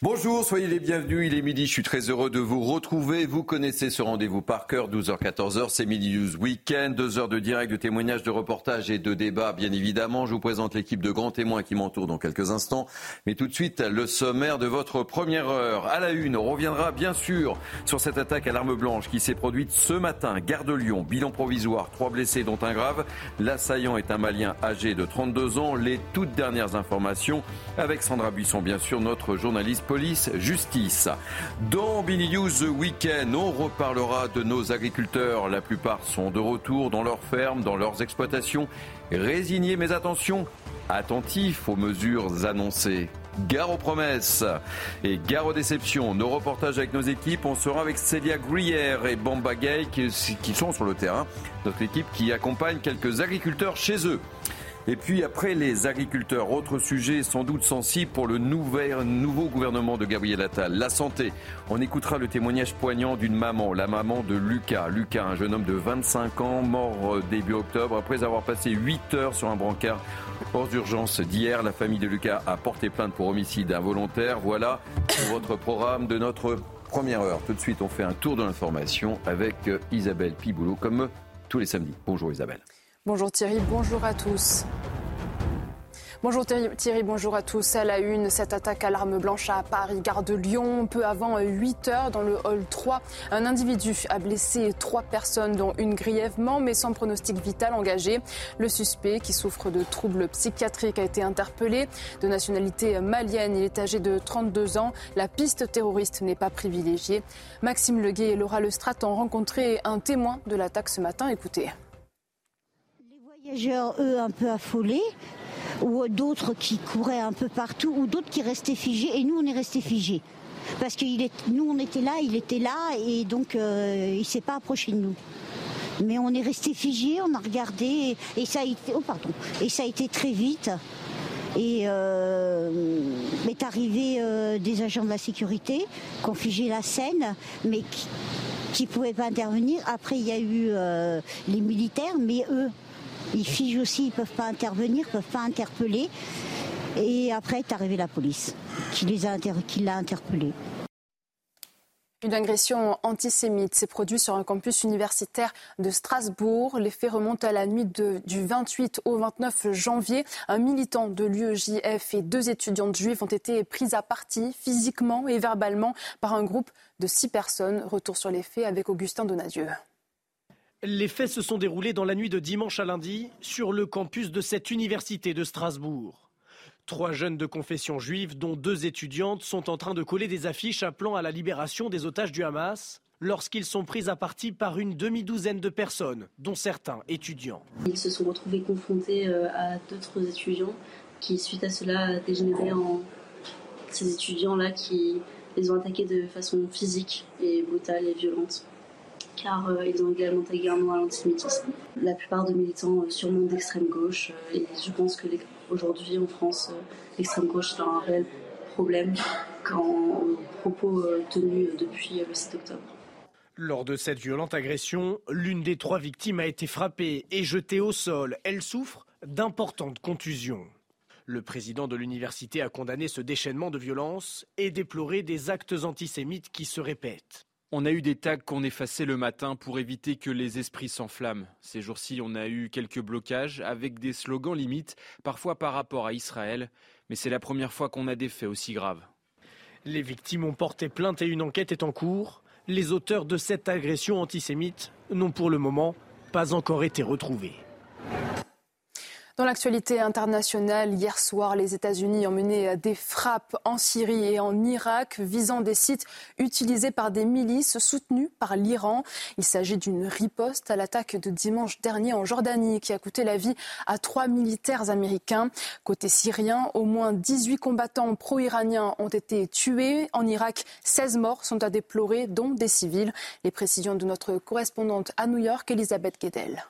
Bonjour, soyez les bienvenus. Il est midi. Je suis très heureux de vous retrouver. Vous connaissez ce rendez-vous par cœur, 12h-14h. C'est Midi News Weekend. Deux heures de direct, de témoignages, de reportages et de débats, bien évidemment. Je vous présente l'équipe de grands témoins qui m'entourent dans quelques instants. Mais tout de suite, le sommaire de votre première heure. À la une, on reviendra bien sûr sur cette attaque à l'arme blanche qui s'est produite ce matin. Gare de Lyon, bilan provisoire, trois blessés dont un grave. L'assaillant est un Malien âgé de 32 ans. Les toutes dernières informations avec Sandra Buisson, bien sûr, notre journaliste police-justice. Dans Bini News Weekend, on reparlera de nos agriculteurs. La plupart sont de retour dans leurs fermes, dans leurs exploitations. Résignés, mais attention, attentifs aux mesures annoncées. Gare aux promesses et gare aux déceptions. Nos reportages avec nos équipes, on sera avec Célia Gruyère et Bamba Gay qui sont sur le terrain. Notre équipe qui accompagne quelques agriculteurs chez eux. Et puis après les agriculteurs, autre sujet sans doute sensible pour le nouveau gouvernement de Gabriel Attal, la santé. On écoutera le témoignage poignant d'une maman, la maman de Lucas. Lucas, un jeune homme de 25 ans, mort euh, début octobre après avoir passé 8 heures sur un brancard hors d'urgence d'hier. La famille de Lucas a porté plainte pour homicide involontaire. Voilà votre programme de notre première heure. Tout de suite, on fait un tour de l'information avec euh, Isabelle Piboulot comme tous les samedis. Bonjour Isabelle. Bonjour Thierry, bonjour à tous. Bonjour Thierry, bonjour à tous. À la une, cette attaque à l'arme blanche à Paris, gare de Lyon, peu avant 8 heures dans le hall 3. Un individu a blessé trois personnes, dont une grièvement, mais sans pronostic vital engagé. Le suspect, qui souffre de troubles psychiatriques, a été interpellé. De nationalité malienne, il est âgé de 32 ans. La piste terroriste n'est pas privilégiée. Maxime Leguet et Laura Lestrat ont rencontré un témoin de l'attaque ce matin. Écoutez voyageurs, eux, un peu affolés, ou d'autres qui couraient un peu partout, ou d'autres qui restaient figés, et nous, on est restés figés. Parce que nous, on était là, il était là, et donc euh, il ne s'est pas approché de nous. Mais on est restés figés, on a regardé, et, ça a été, oh et ça a été très vite. Et euh, est arrivé euh, des agents de la sécurité qui ont figé la scène, mais qui ne pouvaient pas intervenir. Après, il y a eu euh, les militaires, mais eux, ils figent aussi, ils ne peuvent pas intervenir, ils ne peuvent pas interpeller. Et après est arrivée la police qui l'a interpellé. Une agression antisémite s'est produite sur un campus universitaire de Strasbourg. Les faits remontent à la nuit du 28 au 29 janvier. Un militant de l'UEJF et deux étudiantes juives ont été prises à partie physiquement et verbalement par un groupe de six personnes. Retour sur les faits avec Augustin Donadieu. Les faits se sont déroulés dans la nuit de dimanche à lundi sur le campus de cette université de Strasbourg. Trois jeunes de confession juive, dont deux étudiantes, sont en train de coller des affiches appelant à la libération des otages du Hamas lorsqu'ils sont pris à partie par une demi-douzaine de personnes, dont certains étudiants. Ils se sont retrouvés confrontés euh, à d'autres étudiants qui, suite à cela, dégénéraient en ces étudiants-là qui les ont attaqués de façon physique et brutale et violente car euh, ils ont également à l'antisémitisme. La plupart de militants euh, sûrement d'extrême gauche, euh, et je pense que aujourd'hui en France, l'extrême gauche est un réel problème quand propos tenus depuis le 7 octobre. Lors de cette violente agression, l'une des trois victimes a été frappée et jetée au sol. Elle souffre d'importantes contusions. Le président de l'université a condamné ce déchaînement de violence et déploré des actes antisémites qui se répètent. On a eu des tags qu'on effaçait le matin pour éviter que les esprits s'enflamment. Ces jours-ci, on a eu quelques blocages avec des slogans limites, parfois par rapport à Israël, mais c'est la première fois qu'on a des faits aussi graves. Les victimes ont porté plainte et une enquête est en cours. Les auteurs de cette agression antisémite n'ont pour le moment pas encore été retrouvés. Dans l'actualité internationale, hier soir, les États-Unis ont mené des frappes en Syrie et en Irak visant des sites utilisés par des milices soutenues par l'Iran. Il s'agit d'une riposte à l'attaque de dimanche dernier en Jordanie qui a coûté la vie à trois militaires américains. Côté syrien, au moins 18 combattants pro-iraniens ont été tués. En Irak, 16 morts sont à déplorer, dont des civils. Les précisions de notre correspondante à New York, Elisabeth Guedel.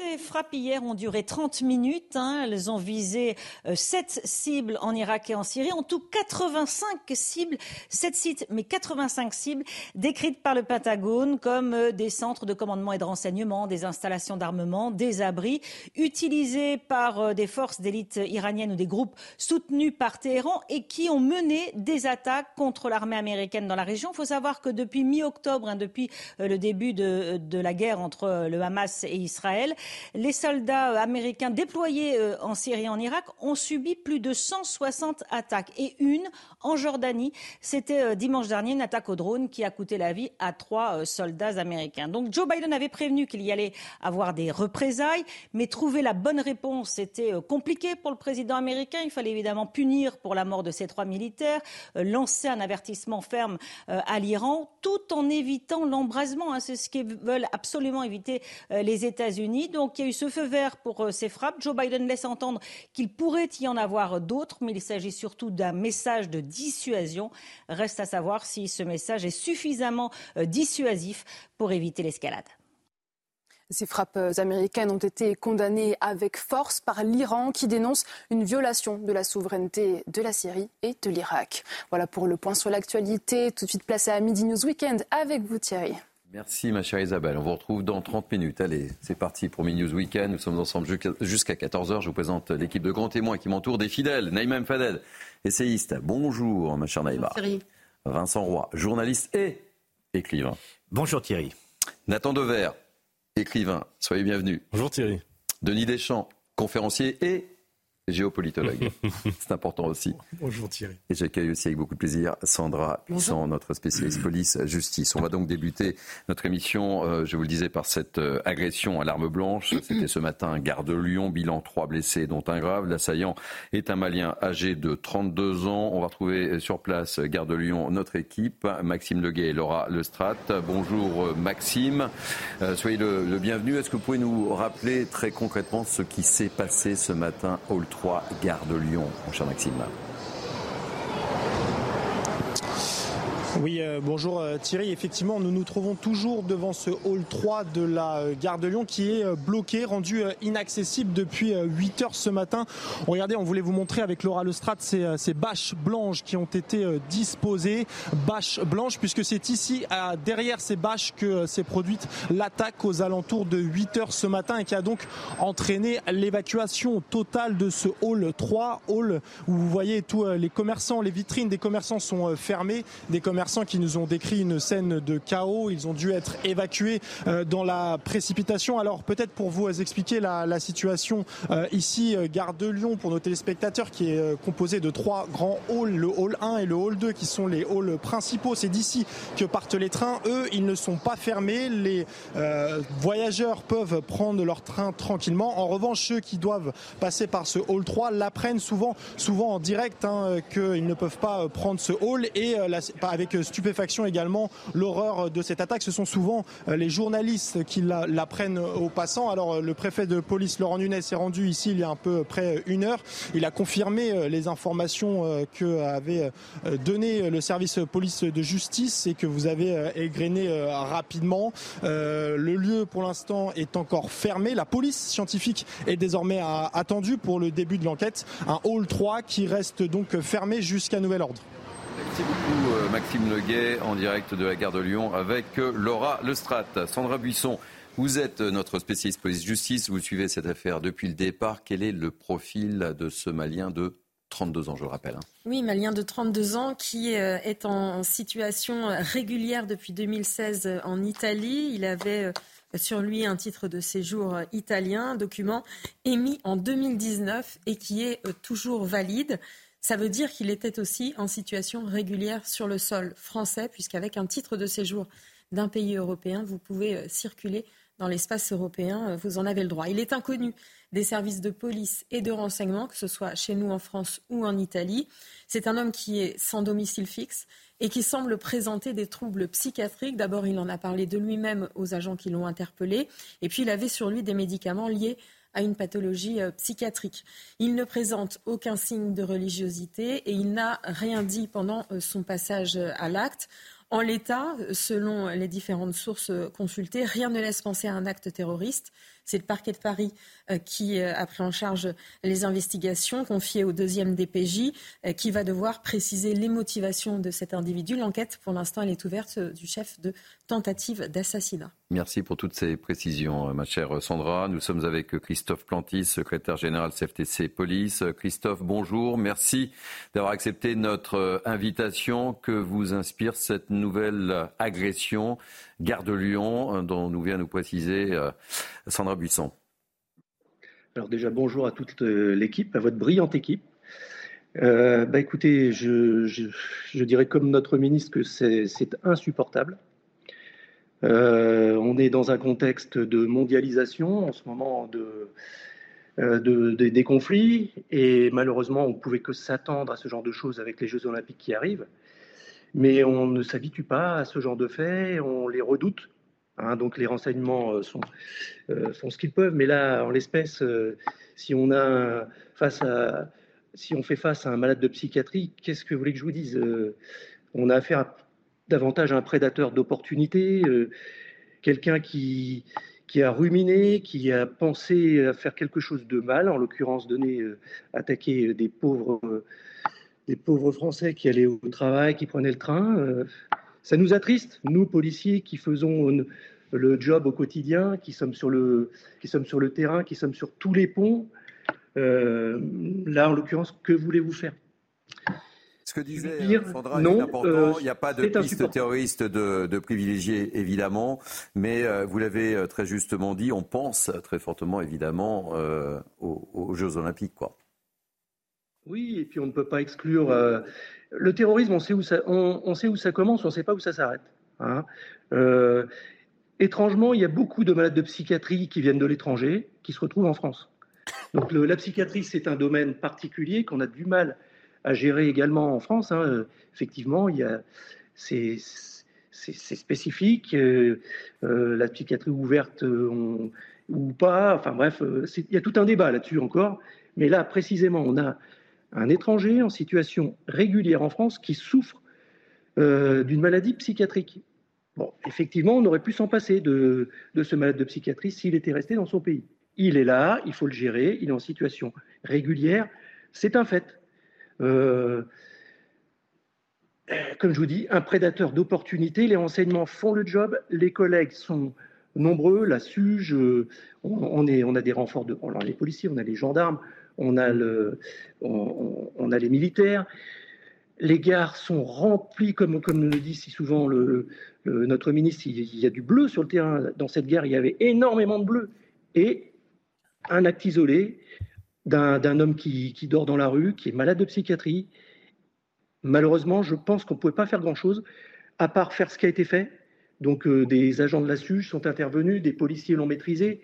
Ces frappes hier ont duré 30 minutes. Hein. Elles ont visé euh, 7 cibles en Irak et en Syrie. En tout, 85 cibles, 7 sites, mais 85 cibles décrites par le Pentagone comme euh, des centres de commandement et de renseignement, des installations d'armement, des abris, utilisés par euh, des forces d'élite iraniennes ou des groupes soutenus par Téhéran et qui ont mené des attaques contre l'armée américaine dans la région. Il faut savoir que depuis mi-octobre, hein, depuis euh, le début de, la guerre entre le Hamas et Israël, les soldats euh, américains déployés euh, en Syrie et en Irak ont subi plus de 160 attaques et une en Jordanie. C'était euh, dimanche dernier une attaque au drone qui a coûté la vie à trois soldats américains. Donc Joe Biden avait prévenu qu'il y allait avoir des représailles, mais trouver la bonne réponse était compliqué pour le président américain. Il fallait évidemment punir pour la mort de ces trois militaires, lancer un avertissement ferme à l'Iran, tout en évitant l'embrasement. Hein. C'est ce que veulent absolument éviter les États-Unis. Donc il y a eu ce feu vert pour euh, ces frappes. Joe Biden laisse entendre qu'il pourrait y en avoir d'autres, mais il s'agit surtout d'un message de dissuasion. Reste à savoir si ce message est suffisamment euh, dissuasif pour éviter l'escalade. Ces frappes américaines ont été condamnées avec force par l'Iran qui dénonce une violation de la souveraineté de la Syrie et de l'Irak. Voilà pour le point sur l'actualité. Tout de suite place à Midi News Weekend avec vous Thierry. Merci ma chère Isabelle. On vous retrouve dans 30 minutes. Allez, c'est parti pour News Weekend. Nous sommes ensemble jusqu'à 14h. Je vous présente l'équipe de grands témoins qui m'entoure des fidèles. Naïma Fadel, essayiste. Bonjour ma chère Naïma. Thierry. Vincent Roy, journaliste et écrivain. Bonjour Thierry. Nathan Dever, écrivain. Soyez bienvenus. Bonjour Thierry. Denis Deschamps, conférencier et géopolitologue. C'est important aussi. Bonjour Thierry. Et j'accueille aussi avec beaucoup de plaisir Sandra Puissant, notre spécialiste police-justice. On va donc débuter notre émission, euh, je vous le disais, par cette euh, agression à l'arme blanche. C'était ce matin, gare de Lyon, bilan 3 blessés, dont un grave. L'assaillant est un Malien âgé de 32 ans. On va retrouver sur place, gare de Lyon, notre équipe, Maxime Leguet et Laura Lestrade. Bonjour euh, Maxime, soyez le, le bienvenu. Est-ce que vous pouvez nous rappeler très concrètement ce qui s'est passé ce matin au 3 Gare de Lyon, mon cher Maxime. Oui, euh, bonjour euh, Thierry. Effectivement, nous nous trouvons toujours devant ce hall 3 de la euh, gare de Lyon qui est euh, bloqué, rendu inaccessible depuis 8 heures ce matin. Regardez, on voulait vous montrer avec Laura Lestrade ces, ces bâches blanches qui ont été disposées. Bâches blanches, puisque c'est ici, à, derrière ces bâches, que s'est produite l'attaque aux alentours de 8 heures ce matin et qui a donc entraîné l'évacuation totale de ce hall 3, hall où vous voyez tous les commerçants, les vitrines des commerçants sont fermées, des commerçants qui nous ont décrit une scène de chaos. Ils ont dû être évacués euh, dans la précipitation. Alors peut-être pour vous expliquer la, situation euh, ici, euh, gare de Lyon, pour nos téléspectateurs, qui est euh, composé de trois grands halls, le hall 1 et le hall 2, qui sont les halls principaux. C'est d'ici que partent les trains. Eux, ils ne sont pas fermés. Les voyageurs peuvent prendre leur train tranquillement. En revanche, ceux qui doivent passer par ce hall 3 l'apprennent souvent, souvent en direct, hein, qu'ils ne peuvent pas prendre ce hall et avec stupéfaction également l'horreur de cette attaque. Ce sont souvent euh, les journalistes qui l'apprennent aux passants. Alors euh, le préfet de police Laurent Nunez est rendu ici il y a un peu près une heure. Il a confirmé euh, les informations que avait le service police de justice et que vous avez égrené rapidement. Le lieu pour l'instant est encore fermé. La police scientifique est désormais attendue pour le début de l'enquête. Un hall 3 qui reste donc fermé jusqu'à nouvel ordre. Merci beaucoup euh, Maxime Leguet en direct de la gare de Lyon avec euh, Laura Lestrat. Sandra Buisson, vous êtes euh, notre spécialiste police-justice, vous suivez cette affaire depuis le départ. Quel est le profil de ce Malien de 32 ans, je le rappelle hein? Oui, Malien de 32 ans qui est en situation régulière depuis 2016 en Italie. Il avait sur lui un titre de séjour italien, document émis en 2019 et qui est toujours valide. Ça veut dire qu'il était aussi en situation régulière sur le sol français, puisqu'avec un titre de séjour d'un pays européen, vous pouvez circuler dans l'espace européen, vous en avez le droit. Il est inconnu des services de police et de renseignement, que ce soit chez nous en France ou en Italie. C'est un homme qui est sans domicile fixe et qui semble présenter des troubles psychiatriques. D'abord, il en a parlé de lui-même aux agents qui l'ont interpellé, et puis il avait sur lui des médicaments liés à une pathologie euh, psychiatrique. Il ne présente aucun signe de religiosité et il n'a rien dit pendant euh, son passage euh, à l'acte. En l'état, selon les différentes sources consultées, rien ne laisse penser à un acte terroriste. C'est le parquet de Paris euh, qui euh, a pris en charge les investigations confiées au deuxième DPJ, euh, qui va devoir préciser les motivations de cet individu. L'enquête, pour l'instant, elle est ouverte du chef de tentative d'assassinat. Merci pour toutes ces précisions, ma chère Sandra. Nous sommes avec Christophe Plantis, secrétaire général CFTC Police. Christophe, bonjour. Merci d'avoir accepté notre invitation. Que vous inspire cette nouvelle agression? Gare de Lyon, dont nous vient nous préciser Sandra Buisson alors déjà, bonjour à toute euh, l'équipe, à votre brillante équipe. Euh, bah écoutez, je, dirais comme notre ministre que c'est insupportable. Euh, on est dans un contexte de mondialisation en ce moment de, des conflits et malheureusement on ne pouvait que s'attendre à ce genre de choses avec les Jeux olympiques qui arrivent. Mais on ne s'habitue pas à ce genre de faits, on les redoute Hein, donc les renseignements euh, sont, euh, ce qu'ils peuvent, mais là, en l'espèce, euh, si on a face à, si on fait face à un malade de psychiatrie, qu'est-ce que vous voulez que je vous dise On a affaire davantage à un prédateur d'opportunité, quelqu'un qui qui a ruminé, qui a pensé à faire quelque chose de mal, en l'occurrence donner, attaquer des pauvres, des pauvres Français qui allaient au travail, qui prenaient le train. Ça nous attriste, nous, policiers, qui faisons le job au quotidien, qui sommes sur le, qui sommes sur le terrain, qui sommes sur tous les ponts. Euh, là, en l'occurrence, que voulez-vous faire? Ce que disait dire, Sandra non, est important. Euh, il n'y a pas de piste terroriste de, de privilégié, évidemment, mais euh, vous l'avez très justement dit, on pense très fortement, évidemment, aux, Jeux Olympiques. Quoi. Oui, et puis on ne peut pas exclure le terrorisme, on sait où ça, on, sait où ça commence, on ne sait pas où ça s'arrête. Hein. Euh, étrangement, il y a beaucoup de malades de psychiatrie qui viennent de l'étranger, qui se retrouvent en France. Donc la psychiatrie, c'est un domaine particulier qu'on a du mal à gérer également en France. Hein. Effectivement, il y c'est, spécifique. Euh, euh, la psychiatrie ouverte ou pas, enfin bref, il y a tout un débat là-dessus encore. Mais là, précisément, on a un étranger en situation régulière en France qui souffre euh, d'une maladie psychiatrique. Effectivement, on aurait pu s'en passer de, ce malade de psychiatrie s'il était resté dans son pays. Il est là, il faut le gérer, il est en situation régulière, c'est un fait. Euh, comme je vous dis, un prédateur d'opportunités, les renseignements font le job, les collègues sont nombreux, la SUGE, on, est, on a des renforts de les policiers, on a les gendarmes, on a, les militaires. Les gares sont remplies, comme, comme le dit si souvent notre ministre, il, y a du bleu sur le terrain. Dans cette gare, il y avait énormément de bleu. Et un acte isolé d'un homme qui, dort dans la rue, qui est malade de psychiatrie. Malheureusement, je pense qu'on ne pouvait pas faire grand-chose, à part faire ce qui a été fait. Donc euh, des agents de la SUGE sont intervenus, des policiers l'ont maîtrisé.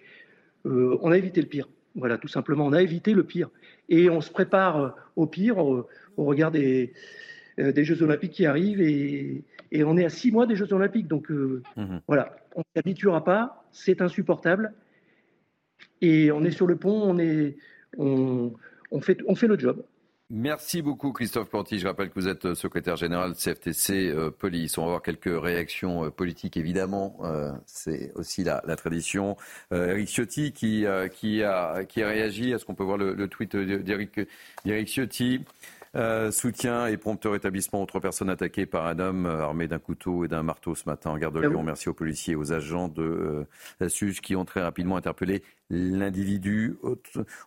Euh, on a évité le pire. Voilà, tout simplement, on a évité le pire. Et on se prépare euh, au pire au, regard des, euh, des, Jeux Olympiques qui arrivent. Et, et, on est à six mois des Jeux Olympiques. Donc euh, mhm. voilà, on ne s'habituera pas, c'est insupportable. Et on est sur le pont, on, est, on, on, fait, on fait le job. Merci beaucoup Christophe Planty. Je rappelle que vous êtes secrétaire général CFTC euh, Police. On va avoir quelques réactions euh, politiques évidemment. Euh, c'est aussi la, tradition. Eric Ciotti qui, qui, a, qui a réagi. Est-ce qu'on peut voir le, le tweet d'Eric Ciotti? Euh, soutien et prompt rétablissement aux trois personnes attaquées par un homme euh, armé d'un couteau et d'un marteau ce matin en gare de Lyon. Merci aux policiers et aux agents de euh, la SUGE qui ont très rapidement interpellé l'individu.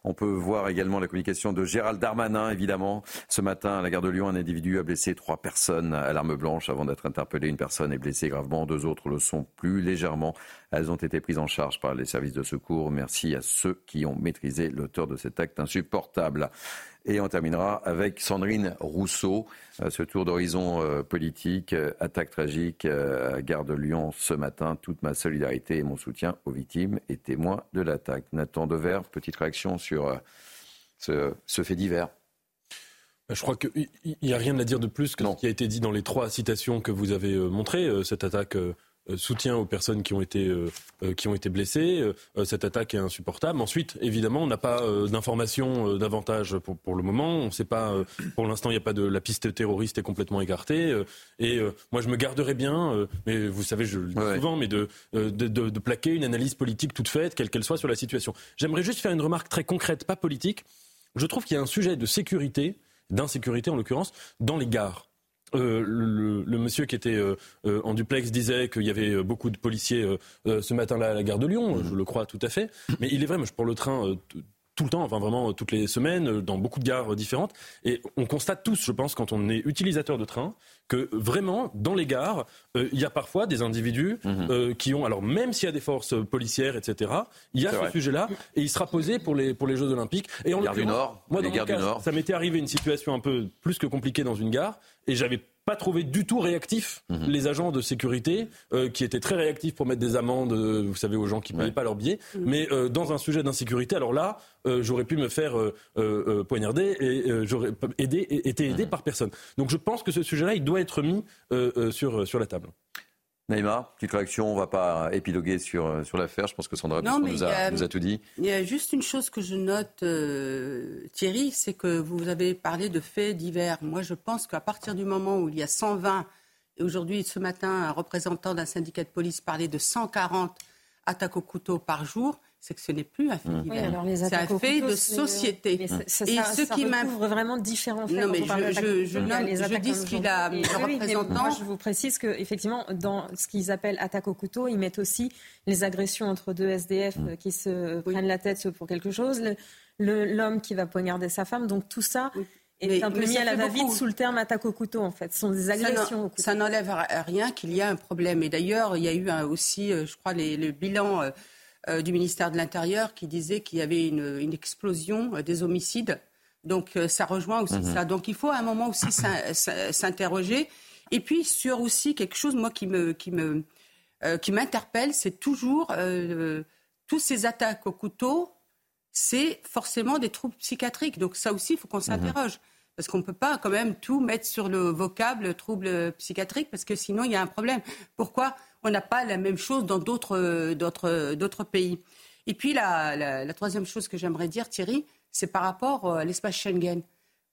On peut voir également la communication de Gérald Darmanin, évidemment. Ce matin, à la gare de Lyon, un individu a blessé trois personnes à l'arme blanche avant d'être interpellé. Une personne est blessée gravement, deux autres le sont plus légèrement. Elles ont été prises en charge par les services de secours. Merci à ceux qui ont maîtrisé l'auteur de cet acte insupportable. Et on terminera avec Sandrine Rousseau, euh, ce tour d'horizon euh, politique, euh, attaque tragique à Gare de Lyon ce matin. Toute ma solidarité et mon soutien aux victimes et témoins de l'attaque. Nathan Dever, petite réaction sur ce, fait divers. Bah, je crois qu'il n'y a rien à dire de plus que ce qui a été dit dans les trois citations que vous avez montrées. Cette attaque euh, soutien aux personnes qui ont été, euh, euh, qui ont été blessées. cette attaque est insupportable. Ensuite, évidemment, on n'a pas d'informations davantage pour, pour, le moment. On sait pas, pour l'instant, il n'y a pas de la piste terroriste est complètement écartée. et moi, je me garderais bien, mais vous savez, je le dis souvent, mais de de, de, de, plaquer une analyse politique toute faite, quelle qu'elle soit, sur la situation. J'aimerais juste faire une remarque très concrète, pas politique. Je trouve qu'il y a un sujet de sécurité, d'insécurité en l'occurrence, dans les gares. Euh, le, monsieur qui était euh, euh, en duplex disait qu'il y avait beaucoup de policiers ce matin-là à la gare de Lyon. Je le crois tout à fait. Mais il est vrai, moi, je prends le train tout le temps, enfin vraiment toutes les semaines, dans beaucoup de gares différentes. Et on constate tous, je pense, quand on est utilisateur de train, que vraiment, dans les gares, il y a parfois des individus mhm. qui ont, alors même s'il y a des forces policières, etc., il y a ce sujet-là, et il sera posé pour les, pour les Jeux Olympiques. Et en gare du Nord, moi, dans mon cas, Nord. ça m'était arrivé une situation un peu plus que compliquée dans une gare, et j'avais pas trouvé du tout réactifs mhm. les agents de sécurité euh, qui étaient très réactifs pour mettre des amendes, euh, vous savez, aux gens qui ne payaient pas leur billet. Mhm. Mais euh, dans un sujet d'insécurité, alors là, j'aurais pu me faire poignarder et j'aurais été aidé par personne. Donc je pense que ce sujet-là, il doit être mis sur, sur la table. Naïma, petite réaction, on ne va pas épiloguer sur, euh, sur l'affaire. Je pense que Sandra nous, a, nous a tout dit. Il y a juste une chose que je note, euh, Thierry, c'est que vous avez parlé de faits divers. Moi, je pense qu'à partir du moment où il y a 120, et aujourd'hui, ce matin, un représentant d'un syndicat de police parlait de 140 attaques au couteau par jour, c'est que ce n'est plus un fait mmh. c'est un fait de société. et ce qui m'ouvre vraiment différents faits. Non, mais je, je, je, dis ce qu'il a, le représentant. Moi, je vous précise qu'effectivement, dans ce qu'ils appellent attaque au couteau, ils mettent aussi les agressions entre deux SDF mmh. qui se prennent la tête pour quelque chose, l'homme qui va poignarder sa femme. Donc tout ça. est un peu mis à la va-vite sous le terme attaque au couteau, en fait. Ce sont des agressions au couteau. Ça n'enlève rien qu'il y a un problème. Et d'ailleurs, il y a eu aussi, euh, je crois, les, le bilan euh, du ministère de l'Intérieur qui disait qu'il y avait une, explosion euh, des homicides. Donc euh, ça rejoint aussi mhm. ça. Donc il faut à un moment aussi s'interroger. Et puis sur aussi quelque chose, moi, qui me, qui me, qui m'interpelle, c'est toujours tous ces attaques au couteau, c'est forcément des troubles psychiatriques. Donc ça aussi, il faut qu'on mhm. s'interroge. Parce qu'on ne peut pas quand même tout mettre sur le vocable trouble psychiatrique, parce que sinon il y a un problème. Pourquoi on n'a pas la même chose dans d'autres pays. Et puis la, troisième chose que j'aimerais dire, Thierry, c'est par rapport à l'espace Schengen.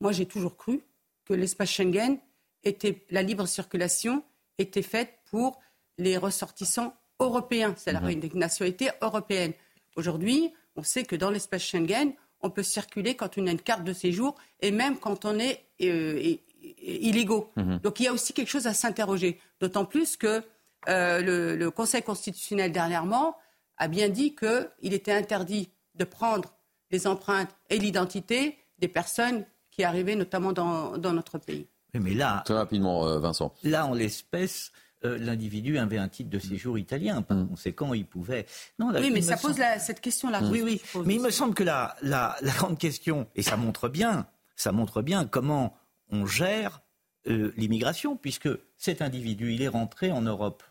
Moi, j'ai toujours cru que l'espace Schengen était la libre circulation était faite pour les ressortissants européens, c'est la mmh. une nationalité européenne. Aujourd'hui, on sait que dans l'espace Schengen, on peut circuler quand on a une carte de séjour et même quand on est euh, illégaux. Mhm. Donc il y a aussi quelque chose à s'interroger. D'autant plus que euh, le, Conseil constitutionnel dernièrement a bien dit qu'il était interdit de prendre les empreintes et l'identité des personnes qui arrivaient notamment dans, notre pays. Mais là, très rapidement, euh, Vincent. Là, en l'espèce, euh, l'individu avait un titre de séjour italien. Par mm. conséquent, il pouvait. oui, mais ça pose cette question-là. Oui, oui. Mais il me semble que la, la, grande question, et ça montre bien, ça montre bien comment on gère l'immigration, puisque cet individu, il est rentré en Europe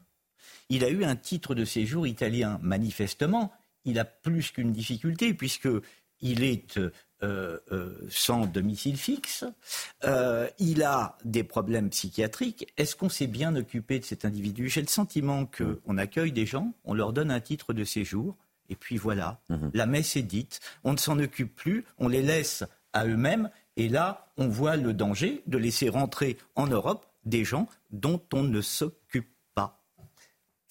il a eu un titre de séjour italien. Manifestement, il a plus qu'une difficulté puisqu'il est euh, euh, sans domicile fixe, euh, il a des problèmes psychiatriques. Est-ce qu'on s'est bien occupé de cet individu? J'ai le sentiment qu'on accueille des gens, on leur donne un titre de séjour, et puis voilà, mhm. la messe est dite, on ne s'en occupe plus, on les laisse à eux-mêmes, et là, on voit le danger de laisser rentrer en Europe des gens dont on ne s'occupe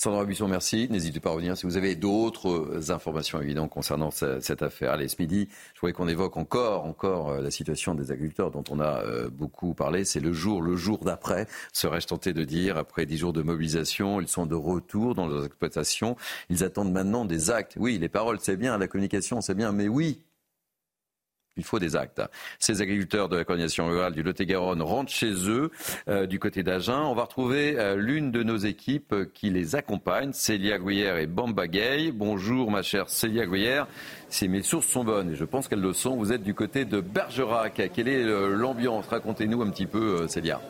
Sandra Buisson, merci. N'hésitez pas à revenir si vous avez d'autres euh, informations évidentes concernant cette affaire. Allez, ce midi, je voudrais qu'on évoque encore, encore euh, la situation des agriculteurs dont on a euh, beaucoup parlé. C'est le jour, le jour d'après, serais-je tenté de dire. Après dix jours de mobilisation, ils sont de retour dans leurs exploitations. Ils attendent maintenant des actes. Oui, les paroles, c'est bien, la communication, c'est bien, mais oui, il faut des actes. Ces agriculteurs de la coordination rurale du Lot-et-Garonne rentrent chez eux euh, du côté d'Agen. On va retrouver euh, l'une de nos équipes qui les accompagne, Célia Gouillère et Bamba Gay. Bonjour ma chère Célia Gouillère. Si mes sources sont bonnes, et je pense qu'elles le sont, vous êtes du côté de Bergerac. Quelle est euh, l'ambiance? Racontez-nous un petit peu, Célia.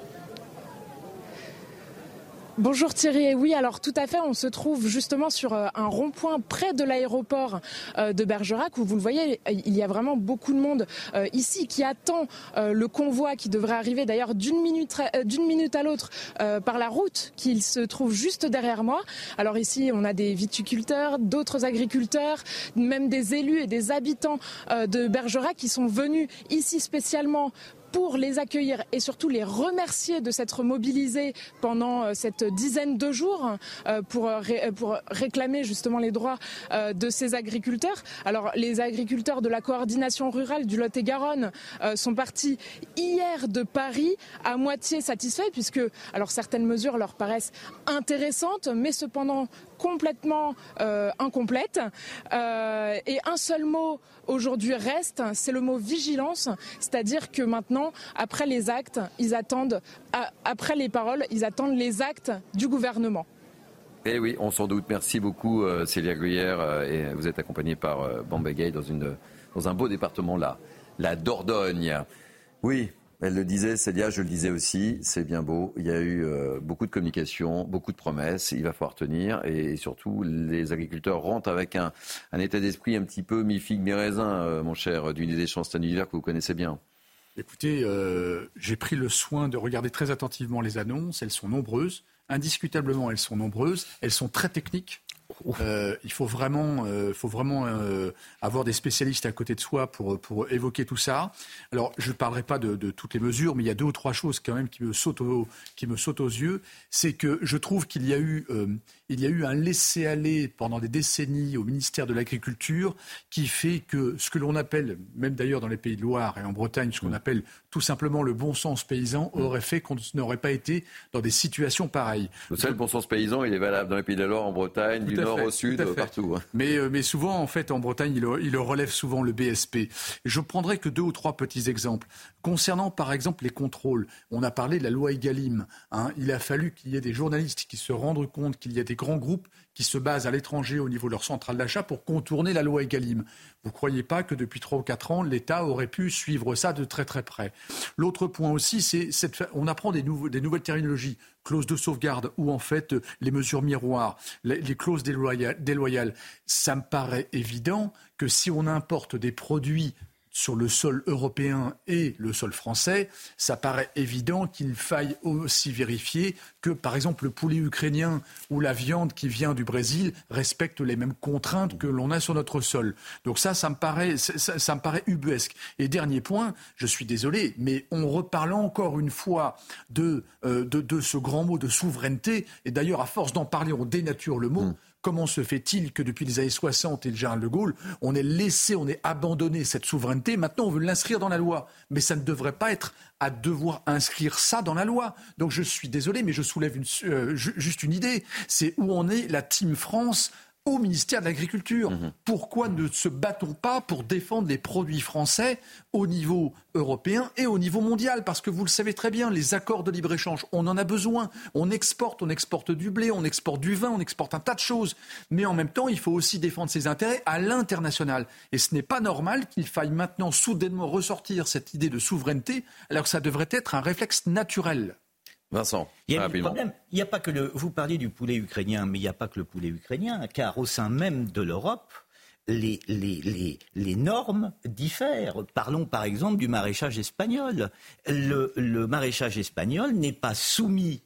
Bonjour Thierry, et oui alors tout à fait, on se trouve justement sur euh, un rond-point près de l'aéroport euh, de Bergerac où vous le voyez, il y a vraiment beaucoup de monde euh, ici qui attend le convoi qui devrait arriver d'ailleurs d'une minute, d'une minute à l'autre par la route qui se trouve juste derrière moi. Alors ici on a des viticulteurs, d'autres agriculteurs, même des élus et des habitants de Bergerac qui sont venus ici spécialement pour les accueillir et surtout les remercier de s'être mobilisés pendant euh, cette dizaine de jours euh, pour, euh, pour réclamer justement les droits de ces agriculteurs. Les agriculteurs de la coordination rurale du Lot-et-Garonne sont partis hier de Paris à moitié satisfaits puisque alors certaines mesures leur paraissent intéressantes mais cependant complètement incomplètes. et un seul mot aujourd'hui reste, c'est le mot vigilance, c'est-à-dire que maintenant, après les actes, ils attendent, après les paroles, ils attendent les actes du gouvernement. Eh oui, on s'en doute. Merci beaucoup, euh, Célia Gruyère. Euh, et vous êtes accompagnée par euh, Bambagay dans, dans un beau département là, la Dordogne. Oui, elle le disait, Célia, je le disais aussi, c'est bien beau. Il y a eu euh, beaucoup de communication, beaucoup de promesses, il va falloir tenir. Et, surtout, les agriculteurs rentrent avec un, état d'esprit un petit peu mi-figue, mi-raisin, euh, mon cher, d'une idée un univers que vous connaissez bien. Écoutez, euh, j'ai pris le soin de regarder très attentivement les annonces. Elles sont nombreuses. Indiscutablement, elles sont nombreuses. Elles sont très techniques. Euh, il faut vraiment, euh, faut vraiment euh, avoir des spécialistes à côté de soi pour, pour évoquer tout ça. Alors, je ne parlerai pas de, de, toutes les mesures, mais il y a deux ou trois choses quand même qui me sautent, au, qui me sautent aux yeux. C'est que je trouve qu'il y a eu, il y a eu un laisser-aller pendant des décennies au ministère de l'Agriculture qui fait que ce que l'on appelle, même d'ailleurs dans les pays de Loire et en Bretagne, ce qu'on mm. appelle tout simplement le bon sens paysan mm. aurait fait qu'on n'aurait pas été dans des situations pareilles. Le bon sens paysan, il est valable dans les pays de Loire, en Bretagne, nord au sud, partout. Hein. Mais, euh, mais souvent, en fait, en Bretagne, il, il relève souvent le BSP. Je prendrai que deux ou trois petits exemples. Concernant, par exemple, les contrôles, on a parlé de la loi Egalim. Hein. Il a fallu qu'il y ait des journalistes qui se rendent compte qu'il y a des grands groupes qui se basent à l'étranger au niveau de leur centrale d'achat pour contourner la loi Egalim. Vous ne croyez pas que depuis trois ou quatre ans, l'État aurait pu suivre ça de très très près? L'autre point aussi, c'est cette, on apprend des, nouvelles terminologies, clauses de sauvegarde ou en fait les mesures miroirs, les clauses déloyales. Ça me paraît évident que si on importe des produits sur le sol européen et le sol français, ça paraît évident qu'il faille aussi vérifier que, par exemple, le poulet ukrainien ou la viande qui vient du Brésil respectent les mêmes contraintes que l'on a sur notre sol. Donc ça, ça me paraît, ça, me paraît ubuesque. Et dernier point, je suis désolé, mais on reparle encore une fois de, euh, de, ce grand mot de souveraineté, et d'ailleurs, à force d'en parler, on dénature le mot. Mmh. Comment se fait-il que depuis les années 60 et le général de Gaulle, on ait laissé, on ait abandonné cette souveraineté Maintenant, on veut l'inscrire dans la loi. Mais ça ne devrait pas être à devoir inscrire ça dans la loi. Donc je suis désolé, mais je soulève euh, juste une idée. C'est où on est la Team France au ministère de l'Agriculture. Mhm. Pourquoi ne se battons pas pour défendre les produits français au niveau européen et au niveau mondial? Parce que vous le savez très bien, les accords de libre-échange, on en a besoin. On exporte, on exporte du blé, on exporte du vin, on exporte un tas de choses. Mais en même temps, il faut aussi défendre ses intérêts à l'international. Et ce n'est pas normal qu'il faille maintenant soudainement ressortir cette idée de souveraineté, alors que ça devrait être un réflexe naturel. Vincent, il y a problème. Il n'y a pas que le. Vous parliez du poulet ukrainien, mais il n'y a pas que le poulet ukrainien, car au sein même de l'Europe, les, les, les, normes diffèrent. Parlons par exemple du maraîchage espagnol. Le, le maraîchage espagnol n'est pas soumis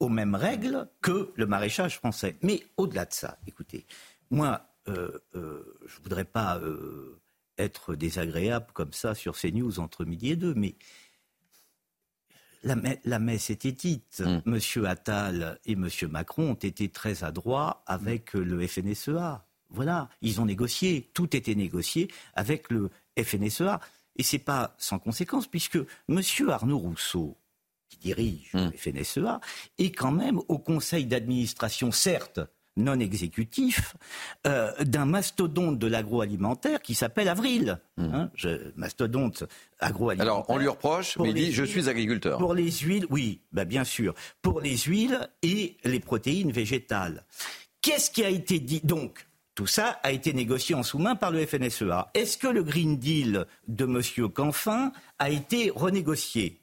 aux mêmes règles que le maraîchage français. Mais au-delà de ça, écoutez, moi, euh, euh, je ne voudrais pas euh, être désagréable comme ça sur ces news entre midi et deux, mais la, messe était dite. Mm. Monsieur Attal et Monsieur Macron ont été très adroits avec le FNSEA. Voilà, ils ont négocié, tout était négocié avec le FNSEA. Et c'est pas sans conséquence, puisque Monsieur Arnaud Rousseau, qui dirige le mm. FNSEA, est quand même au conseil d'administration, certes, non exécutif euh, d'un mastodonte de l'agroalimentaire qui s'appelle Avril. Hmm. Hein, mastodonte agroalimentaire. Alors on lui reproche, mais il dit je suis agriculteur. Pour les huiles, oui, bah bien sûr. Pour les huiles et les protéines végétales. Qu'est-ce qui a été dit? Donc tout ça a été négocié en sous-main par le FNSEA. Est-ce que le Green Deal de M. Canfin a été renégocié?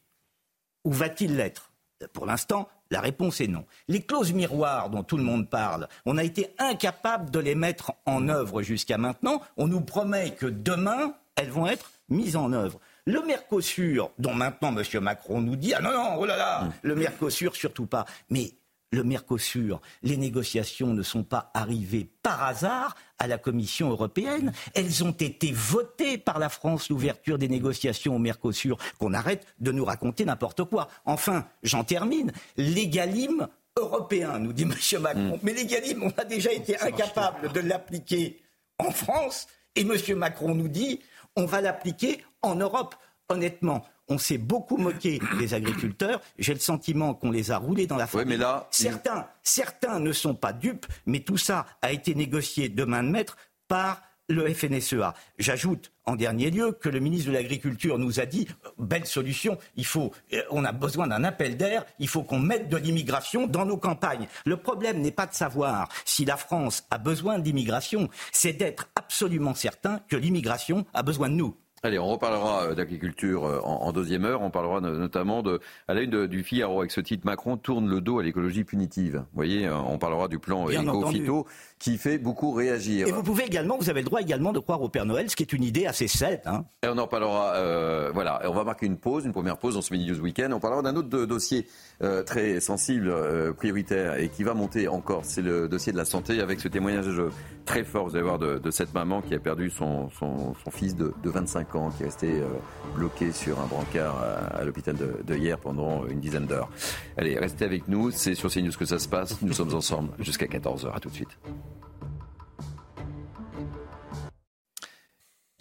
Ou va-t-il l'être? Pour l'instant, La réponse est non. Les clauses miroirs dont tout le monde parle, on a été incapable de les mettre en œuvre jusqu'à maintenant. On nous promet que demain, elles vont être mises en œuvre. Le Mercosur, dont maintenant M. Macron nous dit Ah non, non, oh là là, mm. le Mercosur, surtout pas. Mais le Mercosur, les négociations ne sont pas arrivées par hasard à la Commission européenne. Elles ont été votées par la France, l'ouverture des négociations au Mercosur, qu'on arrête de nous raconter n'importe quoi. Enfin, j'en termine, l'égalim européen, nous dit M. Macron. Mm. Mais l'égalim, on a déjà été incapable de l'appliquer en France, et M. Macron nous dit on va l'appliquer en Europe. Honnêtement, on s'est beaucoup moqué des agriculteurs. J'ai le sentiment qu'on les a roulés dans la mais là, certains, certains ne sont pas dupes, mais tout ça a été négocié de main de maître par le FNSEA. J'ajoute en dernier lieu que le ministre de l'Agriculture nous a dit belle solution, il faut, euh, on a besoin d'un appel d'air, il faut qu'on mette de l'immigration dans nos campagnes. Le problème n'est pas de savoir si la France a besoin d'immigration, c'est d'être absolument certain que l'immigration a besoin de nous. Allez, on reparlera euh, d'agriculture euh, en, deuxième heure. On parlera notamment de, à la une du Figaro avec ce titre Macron tourne le dos à l'écologie punitive. Vous voyez, euh, on parlera du plan éco-phyto qui fait beaucoup réagir. Et vous pouvez également, vous avez le droit également de croire au Père Noël, ce qui est une idée assez saine. Hein. Et on en parlera. Euh, voilà, on va marquer une pause, une première pause dans ce Mini News Weekend. On parlera d'un autre dossier euh, très sensible, euh, prioritaire et qui va monter encore. C'est le dossier de la santé avec ce témoignage très fort, vous allez voir, de, de cette maman qui a perdu son, son, son fils de, de, 25 ans, qui est resté euh, bloqué sur un brancard à, l'hôpital de, de, hier pendant une dizaine d'heures. Allez, restez avec nous. C'est sur CNews que ça se passe. Nous sommes ensemble jusqu'à 14h. À tout de suite.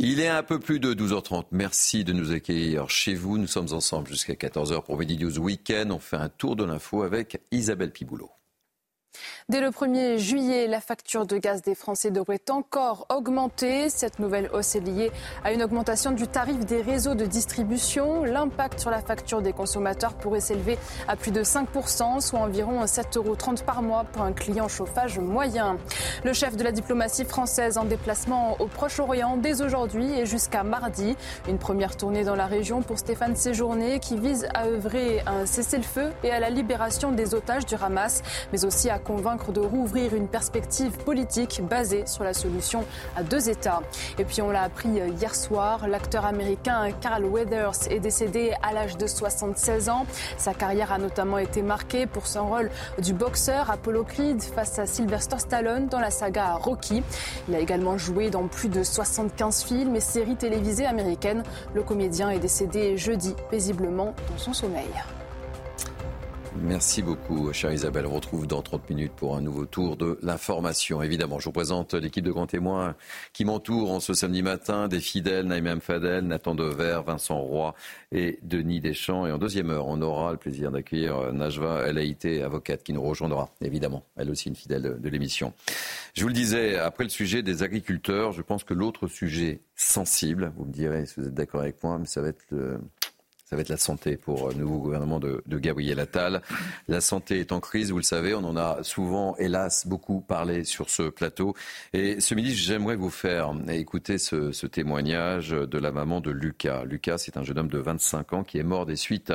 Il est un peu plus de 12h30. Merci de nous accueillir chez vous. Nous sommes ensemble jusqu'à 14h pour Midi News Weekend. On fait un tour de l'info avec Isabelle Piboulot. Dès le 1er juillet, la facture de gaz des Français devrait encore augmenter. Cette nouvelle hausse est liée à une augmentation du tarif des réseaux de distribution. L'impact sur la facture des consommateurs pourrait s'élever à plus de 5%, soit environ 7,30 euros par mois pour un client chauffage moyen. Le chef de la diplomatie française en déplacement au Proche-Orient dès aujourd'hui et jusqu'à mardi. Une première tournée dans la région pour Stéphane Séjourné qui vise à œuvrer à un cessez-le-feu et à la libération des otages du Hamas, mais aussi à convaincre de rouvrir une perspective politique basée sur la solution à deux États. Et puis on l'a appris hier soir, l'acteur américain Carl Weathers est décédé à l'âge de 76 ans. Sa carrière a notamment été marquée pour son rôle du boxeur Apollo Creed face à Sylvester Stallone dans la saga Rocky. Il a également joué dans plus de 75 films et séries télévisées américaines. Le comédien est décédé jeudi paisiblement dans son sommeil. Merci beaucoup, chère Isabelle. On retrouve dans 30 minutes pour un nouveau tour de l'information. Évidemment, je vous présente l'équipe de grands témoins qui m'entoure en ce samedi matin. Des fidèles, Naïm Fadel, Nathan Dever, Vincent Roy et Denis Deschamps. Et en deuxième heure, on aura le plaisir d'accueillir Najwa El avocate, qui nous rejoindra, évidemment. Elle aussi une fidèle de l'émission. Je vous le disais, après le sujet des agriculteurs, je pense que l'autre sujet sensible, vous me direz si vous êtes d'accord avec moi, mais ça va être le ça va être la santé pour le nouveau gouvernement de, de Gabriel Attal. La santé est en crise, vous le savez, on en a souvent, hélas, beaucoup parlé sur ce plateau. Et ce midi, j'aimerais vous faire écouter ce, ce, témoignage de la maman de Lucas. Lucas, c'est un jeune homme de 25 ans qui est mort des suites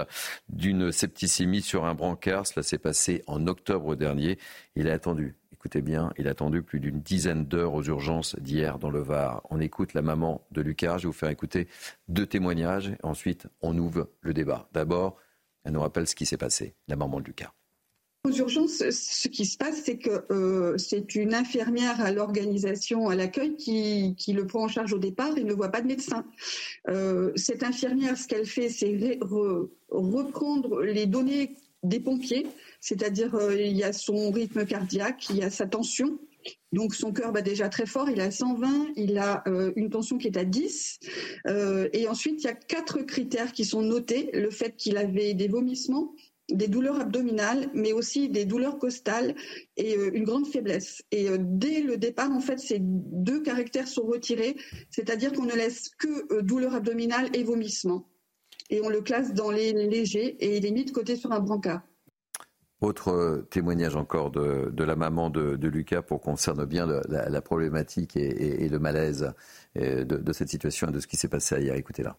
d'une septicémie sur un brancard. Cela s'est passé en octobre dernier. Il a attendu écoutez bien, il a attendu plus d'une dizaine d'heures aux urgences d'hier dans le Var. On écoute la maman de Lucas. Je vais vous faire écouter deux témoignages. Ensuite, on ouvre le débat. D'abord, elle nous rappelle ce qui s'est passé, la maman de Lucas. Aux urgences, ce qui se passe, c'est que euh, c'est une infirmière à l'organisation, à l'accueil, qui, qui, le prend en charge au départ et ne voit pas de médecin. Euh, cette infirmière, ce qu'elle fait, c'est re, reprendre les données des pompiers c'est-à-dire euh, il y a son rythme cardiaque, il y a sa tension. Donc son cœur bat déjà très fort, il a 120, il a euh, une tension qui est à 10. Euh, et ensuite, il y a quatre critères qui sont notés. Le fait qu'il avait des vomissements, des douleurs abdominales, mais aussi des douleurs costales et une grande faiblesse. Et dès le départ, en fait, ces deux caractères sont retirés, c'est-à-dire qu'on ne laisse que douleurs abdominales et vomissements. Et on le classe dans les légers et il est mis de côté sur un brancard. Autre euh, témoignage encore de, la maman de, Lucas pour concerne bien la, problématique et, le malaise euh, de, cette situation et de ce qui s'est passé hier. Écoutez-la.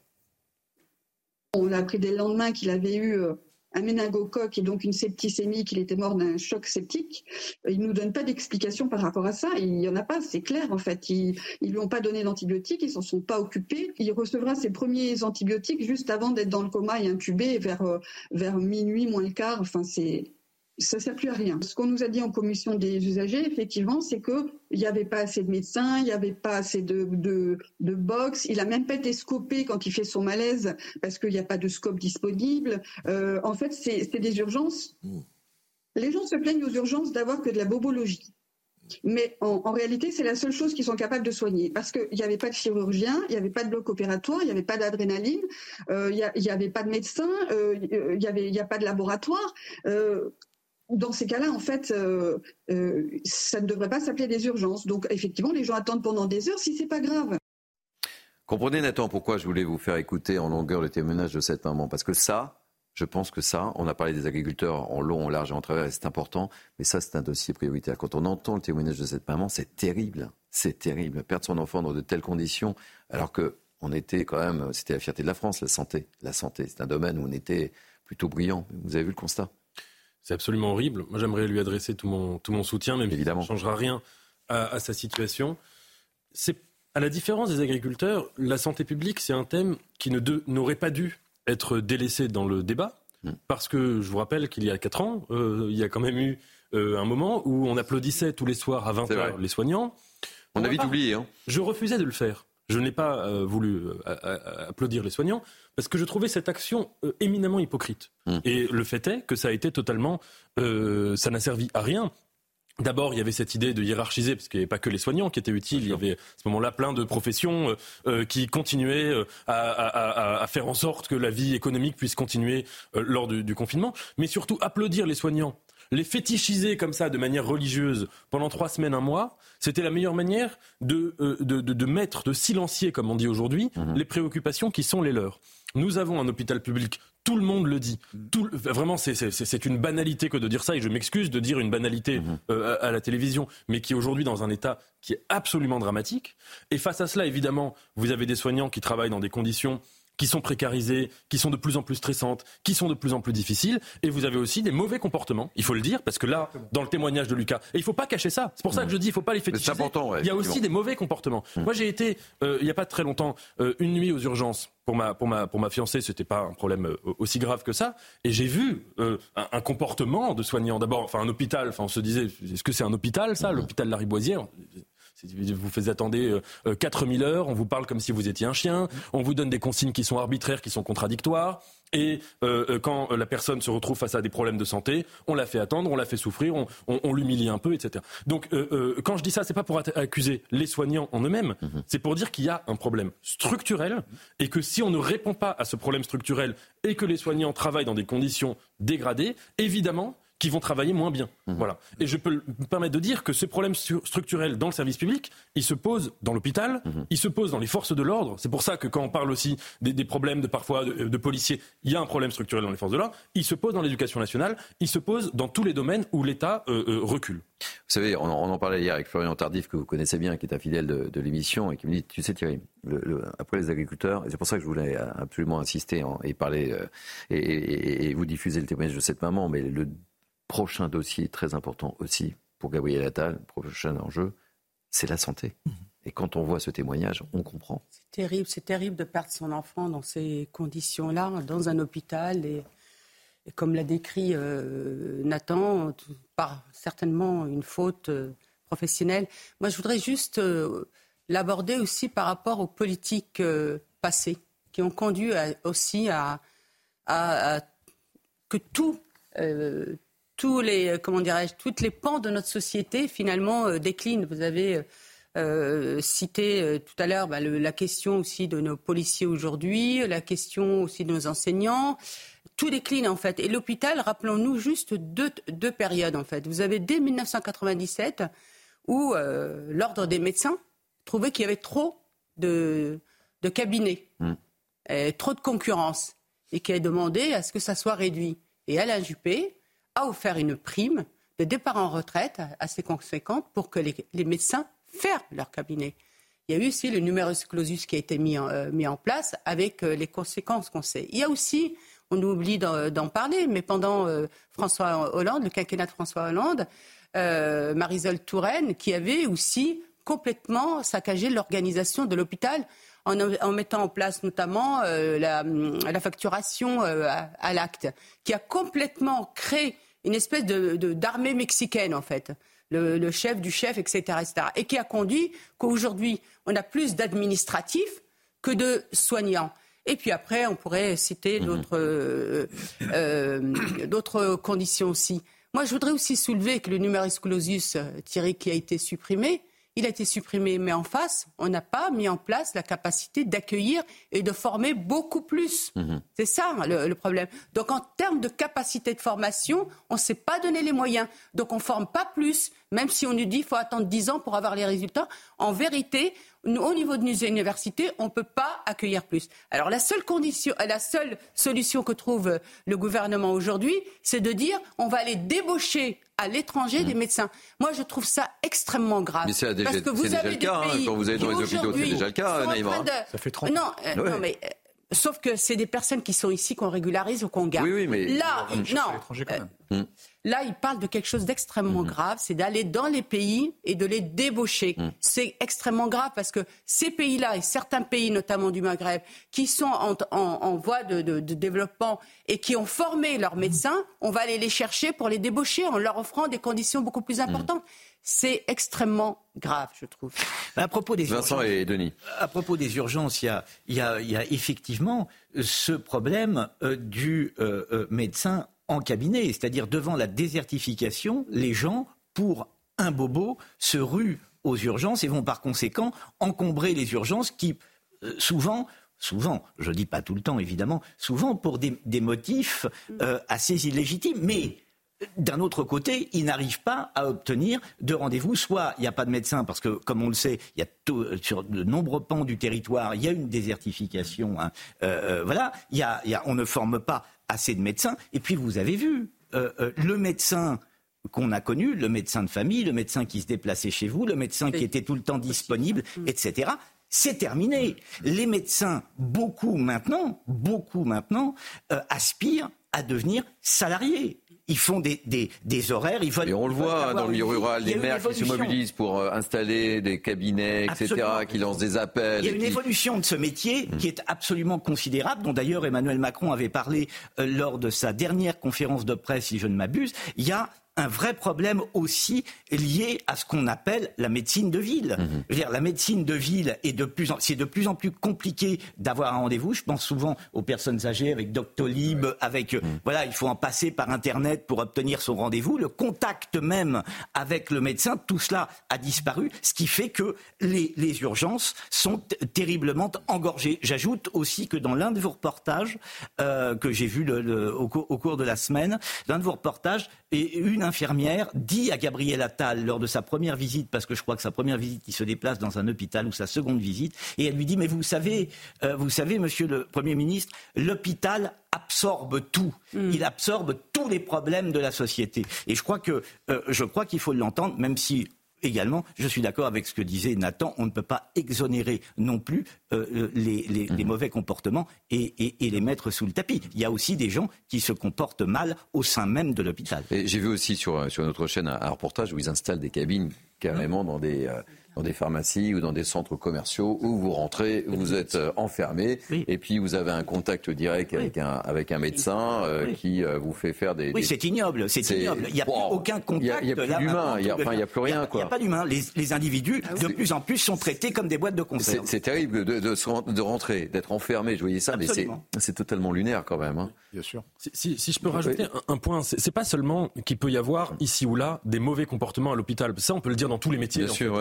On a appris dès le lendemain qu'il avait eu euh, un méningocoque et donc une septicémie, qu'il était mort d'un choc septique. Il nous donne pas d'explication par rapport à ça. Il y en a pas, c'est clair en fait. Ils, ils lui ont pas donné d'antibiotiques, ils s'en sont pas occupés. Il recevra ses premiers antibiotiques juste avant d'être dans le coma et intubé vers vers minuit moins le quart. Enfin c'est ça ne sert plus à rien. Ce qu'on nous a dit en commission des usagers, effectivement, c'est qu'il n'y avait pas assez de médecins, il n'y avait pas assez de, de, de box. Il a même pas été scopé quand il fait son malaise parce qu'il n'y a pas de scope disponible. Euh, en fait, c'est des urgences. Les gens se plaignent aux urgences d'avoir que de la bobologie. Mais en, en réalité, c'est la seule chose qu'ils sont capables de soigner. Parce qu'il n'y avait pas de chirurgien, il n'y avait pas de bloc opératoire, il n'y avait pas d'adrénaline, euh, il n'y avait pas de médecin, euh, il n'y avait, il y a pas de laboratoire. Euh, dans ces cas-là, en fait, euh, euh, ça ne devrait pas s'appeler des urgences. Donc, effectivement, les gens attendent pendant des heures si c'est pas grave. Comprenez, Nathan, pourquoi je voulais vous faire écouter en longueur le témoignage de cette maman. Parce que ça, je pense que ça, on a parlé des agriculteurs en long, en large et en travers, et c'est important, mais ça, c'est un dossier prioritaire. Quand on entend le témoignage de cette maman, c'est terrible. C'est terrible. Perdre son enfant dans de telles conditions, alors que on était quand même, c'était la fierté de la France, la santé. La santé, c'est un domaine où on était plutôt brillant. Vous avez vu le constat? C'est absolument horrible. Moi, j'aimerais lui adresser tout mon, tout mon soutien, même Évidemment. si ça ne changera rien à, à sa situation. C'est à la différence des agriculteurs, la santé publique, c'est un thème qui n'aurait pas dû être délaissé dans le débat, mm. parce que je vous rappelle qu'il y a 4 ans, euh, il y a quand même eu euh, un moment où on applaudissait tous les soirs à 20h les soignants. On, a vite oublié. Hein. Je refusais de le faire. Je n'ai pas euh, voulu euh, applaudir les soignants parce que je trouvais cette action euh, éminemment hypocrite. Hum. Et le fait est que ça a été totalement, ça n'a servi à rien. D'abord, il y avait cette idée de hiérarchiser, parce qu'il n'y avait pas que les soignants qui étaient utiles. Il y avait à ce moment-là plein de professions qui continuaient à, faire en sorte que la vie économique puisse continuer lors du, confinement. Mais surtout, applaudir les soignants les fétichiser comme ça de manière religieuse pendant trois semaines, un mois, c'était la meilleure manière de, euh, de, de, mettre, de silencier, comme on dit aujourd'hui, mhm. les préoccupations qui sont les leurs. Nous avons un hôpital public, tout le monde le dit. Tout, vraiment, c'est une banalité que de dire ça, et je m'excuse de dire une banalité mhm. euh, à, la télévision, mais qui est aujourd'hui dans un état qui est absolument dramatique. Et face à cela, évidemment, vous avez des soignants qui travaillent dans des conditions qui sont précarisées, qui sont de plus en plus stressantes, qui sont de plus en plus difficiles. Et vous avez aussi des mauvais comportements, il faut le dire, parce que là, dans le témoignage de Lucas, et il ne faut pas cacher ça. C'est pour ça que je dis, il ne faut pas les fétichiser. Important, il y a aussi des mauvais comportements. Mmh. Moi, j'ai été, euh, il n'y a pas très longtemps, euh, une nuit aux urgences pour ma, pour ma, pour ma fiancée, c'était pas un problème euh, aussi grave que ça. Et j'ai vu un, un, comportement de soignant. D'abord, enfin, un hôpital. Enfin, on se disait, est-ce que c'est un hôpital, ça, mmh. l'hôpital de la Riboisière vous faites attendre 4000 heures, on vous parle comme si vous étiez un chien, on vous donne des consignes qui sont arbitraires, qui sont contradictoires. Et euh, euh, quand la personne se retrouve face à des problèmes de santé, on la fait attendre, on la fait souffrir, on, l'humilie un peu, etc. Donc euh, quand je dis ça, c'est pas pour accuser les soignants en eux-mêmes, mhm. c'est pour dire qu'il y a un problème structurel et que si on ne répond pas à ce problème structurel et que les soignants travaillent dans des conditions dégradées, évidemment, qui vont travailler moins bien. Mmh. Voilà. Et je peux me permettre de dire que ce problème structurel dans le service public, il se pose dans l'hôpital, mmh. il se pose dans les forces de l'ordre. C'est pour ça que quand on parle aussi des, problèmes de parfois de, policiers, il y a un problème structurel dans les forces de l'ordre. Il se pose dans l'éducation nationale, il se pose dans tous les domaines où l'État euh, euh, recule. Vous savez, on, en parlait hier avec Florian Tardif, que vous connaissez bien, qui est un fidèle de, l'émission, et qui me dit, tu sais Thierry, après les agriculteurs, et c'est pour ça que je voulais absolument insister et parler, euh, et, et, vous diffuser le témoignage de cette maman, mais le prochain dossier très important aussi pour Gabriel Attal, prochain enjeu, c'est la santé. Mhm. Et quand on voit ce témoignage, on comprend. C'est terrible, c'est terrible de perdre son enfant dans ces conditions-là, dans un hôpital. Et, comme l'a décrit euh, Nathan, par certainement une faute euh, professionnelle. Moi, je voudrais juste euh, l'aborder aussi par rapport aux politiques passées, qui ont conduit aussi à, à, que tout, tous les, euh, comment dirais-je, toutes les pans de notre société finalement euh, déclinent. Vous avez euh, cité tout à l'heure bah, la question aussi de nos policiers aujourd'hui, la question aussi de nos enseignants. Tout décline en fait. Et l'hôpital, rappelons-nous juste deux, deux, périodes en fait. Vous avez dès 1997 où l'ordre des médecins trouvait qu'il y avait trop de, de cabinets, mmh. et trop de concurrence, et qui a demandé à ce que ça soit réduit. Et Alain Juppé, a offert une prime de départ en retraite assez conséquente pour que les, médecins ferment leur cabinet. Il y a eu aussi le numerus clausus qui a été mis en, euh, mis en place avec euh, les conséquences qu'on sait. Il y a aussi, on oublie d'en parler, mais pendant François Hollande, le quinquennat de François Hollande, Marisol Touraine, qui avait aussi complètement saccagé l'organisation de l'hôpital en, mettant en place notamment la, facturation à, l'acte, qui a complètement créé une espèce de, d'armée mexicaine en fait. Le, chef du chef, etc., etc. Et qui a conduit qu'aujourd'hui, on a plus d'administratifs que de soignants. Et puis après, on pourrait citer mhm. d'autres, euh, euh, d'autres conditions aussi. Moi, je voudrais aussi soulever que le numerus clausus, euh, Thierry, qui a été supprimé, il a été supprimé, mais en face, on n'a pas mis en place la capacité d'accueillir et de former beaucoup plus. Mhm. C'est ça le, problème. Donc en termes de capacité de formation, on ne s'est pas donné les moyens. Donc on ne forme pas plus, même si on nous dit qu'il faut attendre 10 ans pour avoir les résultats. En vérité, au niveau de nos universités, on ne peut pas accueillir plus. Alors la seule condition, la seule solution que trouve le gouvernement aujourd'hui, c'est de dire on va aller débaucher à l'étranger des mmh. médecins. Moi, je trouve ça extrêmement grave. Mais c'est déjà, parce que vous avez le cas, hein, quand vous allez dans les hôpitaux, c'est déjà le cas, Naïma. Ça fait 30 ans. Non, euh, non mais euh, Sauf que c'est des personnes qui sont ici qu'on régularise ou qu'on garde. Oui, oui, mais là, non. Euh, hmm. Là, il parle de quelque chose d'extrêmement hmm. grave, c'est d'aller dans les pays et de les débaucher. Hmm. C'est extrêmement grave parce que ces pays-là et certains pays, notamment du Maghreb, qui sont en, voie de, développement et qui ont formé leurs médecins, on va aller les chercher pour les débaucher en leur offrant des conditions beaucoup plus importantes. C'est extrêmement grave, je trouve. À propos des Vincent et Denis. À propos des urgences, il y a, effectivement ce problème euh, du euh, euh, médecin en cabinet, c'est-à-dire devant la désertification, les gens, pour un bobo, se ruent aux urgences et vont par conséquent encombrer les urgences qui, souvent, souvent, je ne dis pas tout le temps évidemment, souvent pour des, motifs assez illégitimes, mais d'un autre côté, ils n'arrivent pas à obtenir de rendez-vous. Soit il n'y a pas de médecin, parce que, comme on le sait, il y a sur de nombreux pans du territoire, il y a une désertification. Hein. Euh, euh, voilà, il y a, on ne forme pas assez de médecins. Et puis, vous avez vu, euh, le médecin qu'on a connu, le médecin de famille, le médecin qui se déplaçait chez vous, le médecin qui était tout le temps disponible, mm. etc. C'est terminé. Les médecins, beaucoup maintenant, beaucoup maintenant, aspirent à devenir salariés ils font des, des, des horaires. Ils veulent, et on le voit dans le milieu rural, les maires qui se mobilisent pour euh, installer des cabinets, etc., qui lancent des appels. Il y a une évolution de ce métier mmh. qui est absolument considérable, dont d'ailleurs Emmanuel Macron avait parlé euh, lors de sa dernière conférence de presse, si je ne m'abuse. Il y a un vrai problème aussi lié à ce qu'on appelle la médecine de ville. Mhm. dire, la médecine de ville est de plus en, c'est de plus en plus compliqué d'avoir un rendez-vous. Je pense souvent aux personnes âgées avec Doctolib, avec euh, mhm. voilà, il faut en passer par internet pour obtenir son rendez-vous. Le contact même avec le médecin, tout cela a disparu, ce qui fait que les, les urgences sont terriblement engorgées. J'ajoute aussi que dans l'un de vos reportages euh, que j'ai vu le, au, au, cours de la semaine, l'un de vos reportages, et une infirmière dit à Gabriel Attal lors de sa première visite, parce que je crois que sa première visite, il se déplace dans un hôpital ou sa seconde visite, et elle lui dit, mais vous savez, euh, vous savez, monsieur le Premier ministre, l'hôpital absorbe tout. Mm. Il absorbe tous les problèmes de la société. Et je crois que euh, je crois qu'il faut l'entendre, même si également, je suis d'accord avec ce que disait Nathan, on ne peut pas exonérer non plus euh, euh, les, mhm. mauvais comportements et, les mettre sous le tapis. Il y a aussi des gens qui se comportent mal au sein même de l'hôpital. J'ai vu aussi sur, sur notre chaîne un, reportage où ils installent des cabines carrément dans des, euh, dans des pharmacies ou dans des centres commerciaux où vous rentrez, vous êtes euh, enfermé et puis vous avez un contact direct avec, un, avec un médecin euh, qui euh, vous fait faire des. Oui, c'est ignoble, c'est ignoble. Il n'y a plus aucun contact. Il n'y a, plus d'humain, il n'y a, plus rien. Il n'y a, pas d'humain. Les, les, individus, ah de plus en plus, sont traités comme des boîtes de conserve. C'est terrible de, de, de rentrer, d'être enfermé. Je voyais ça, mais c'est totalement lunaire quand même. Hein. Bien sûr. Si, si, je peux rajouter un, point, c'est pas seulement qu'il peut y avoir ici ou là des mauvais comportements à l'hôpital. Ça, on peut le dire dans tous les métiers. Bien sûr,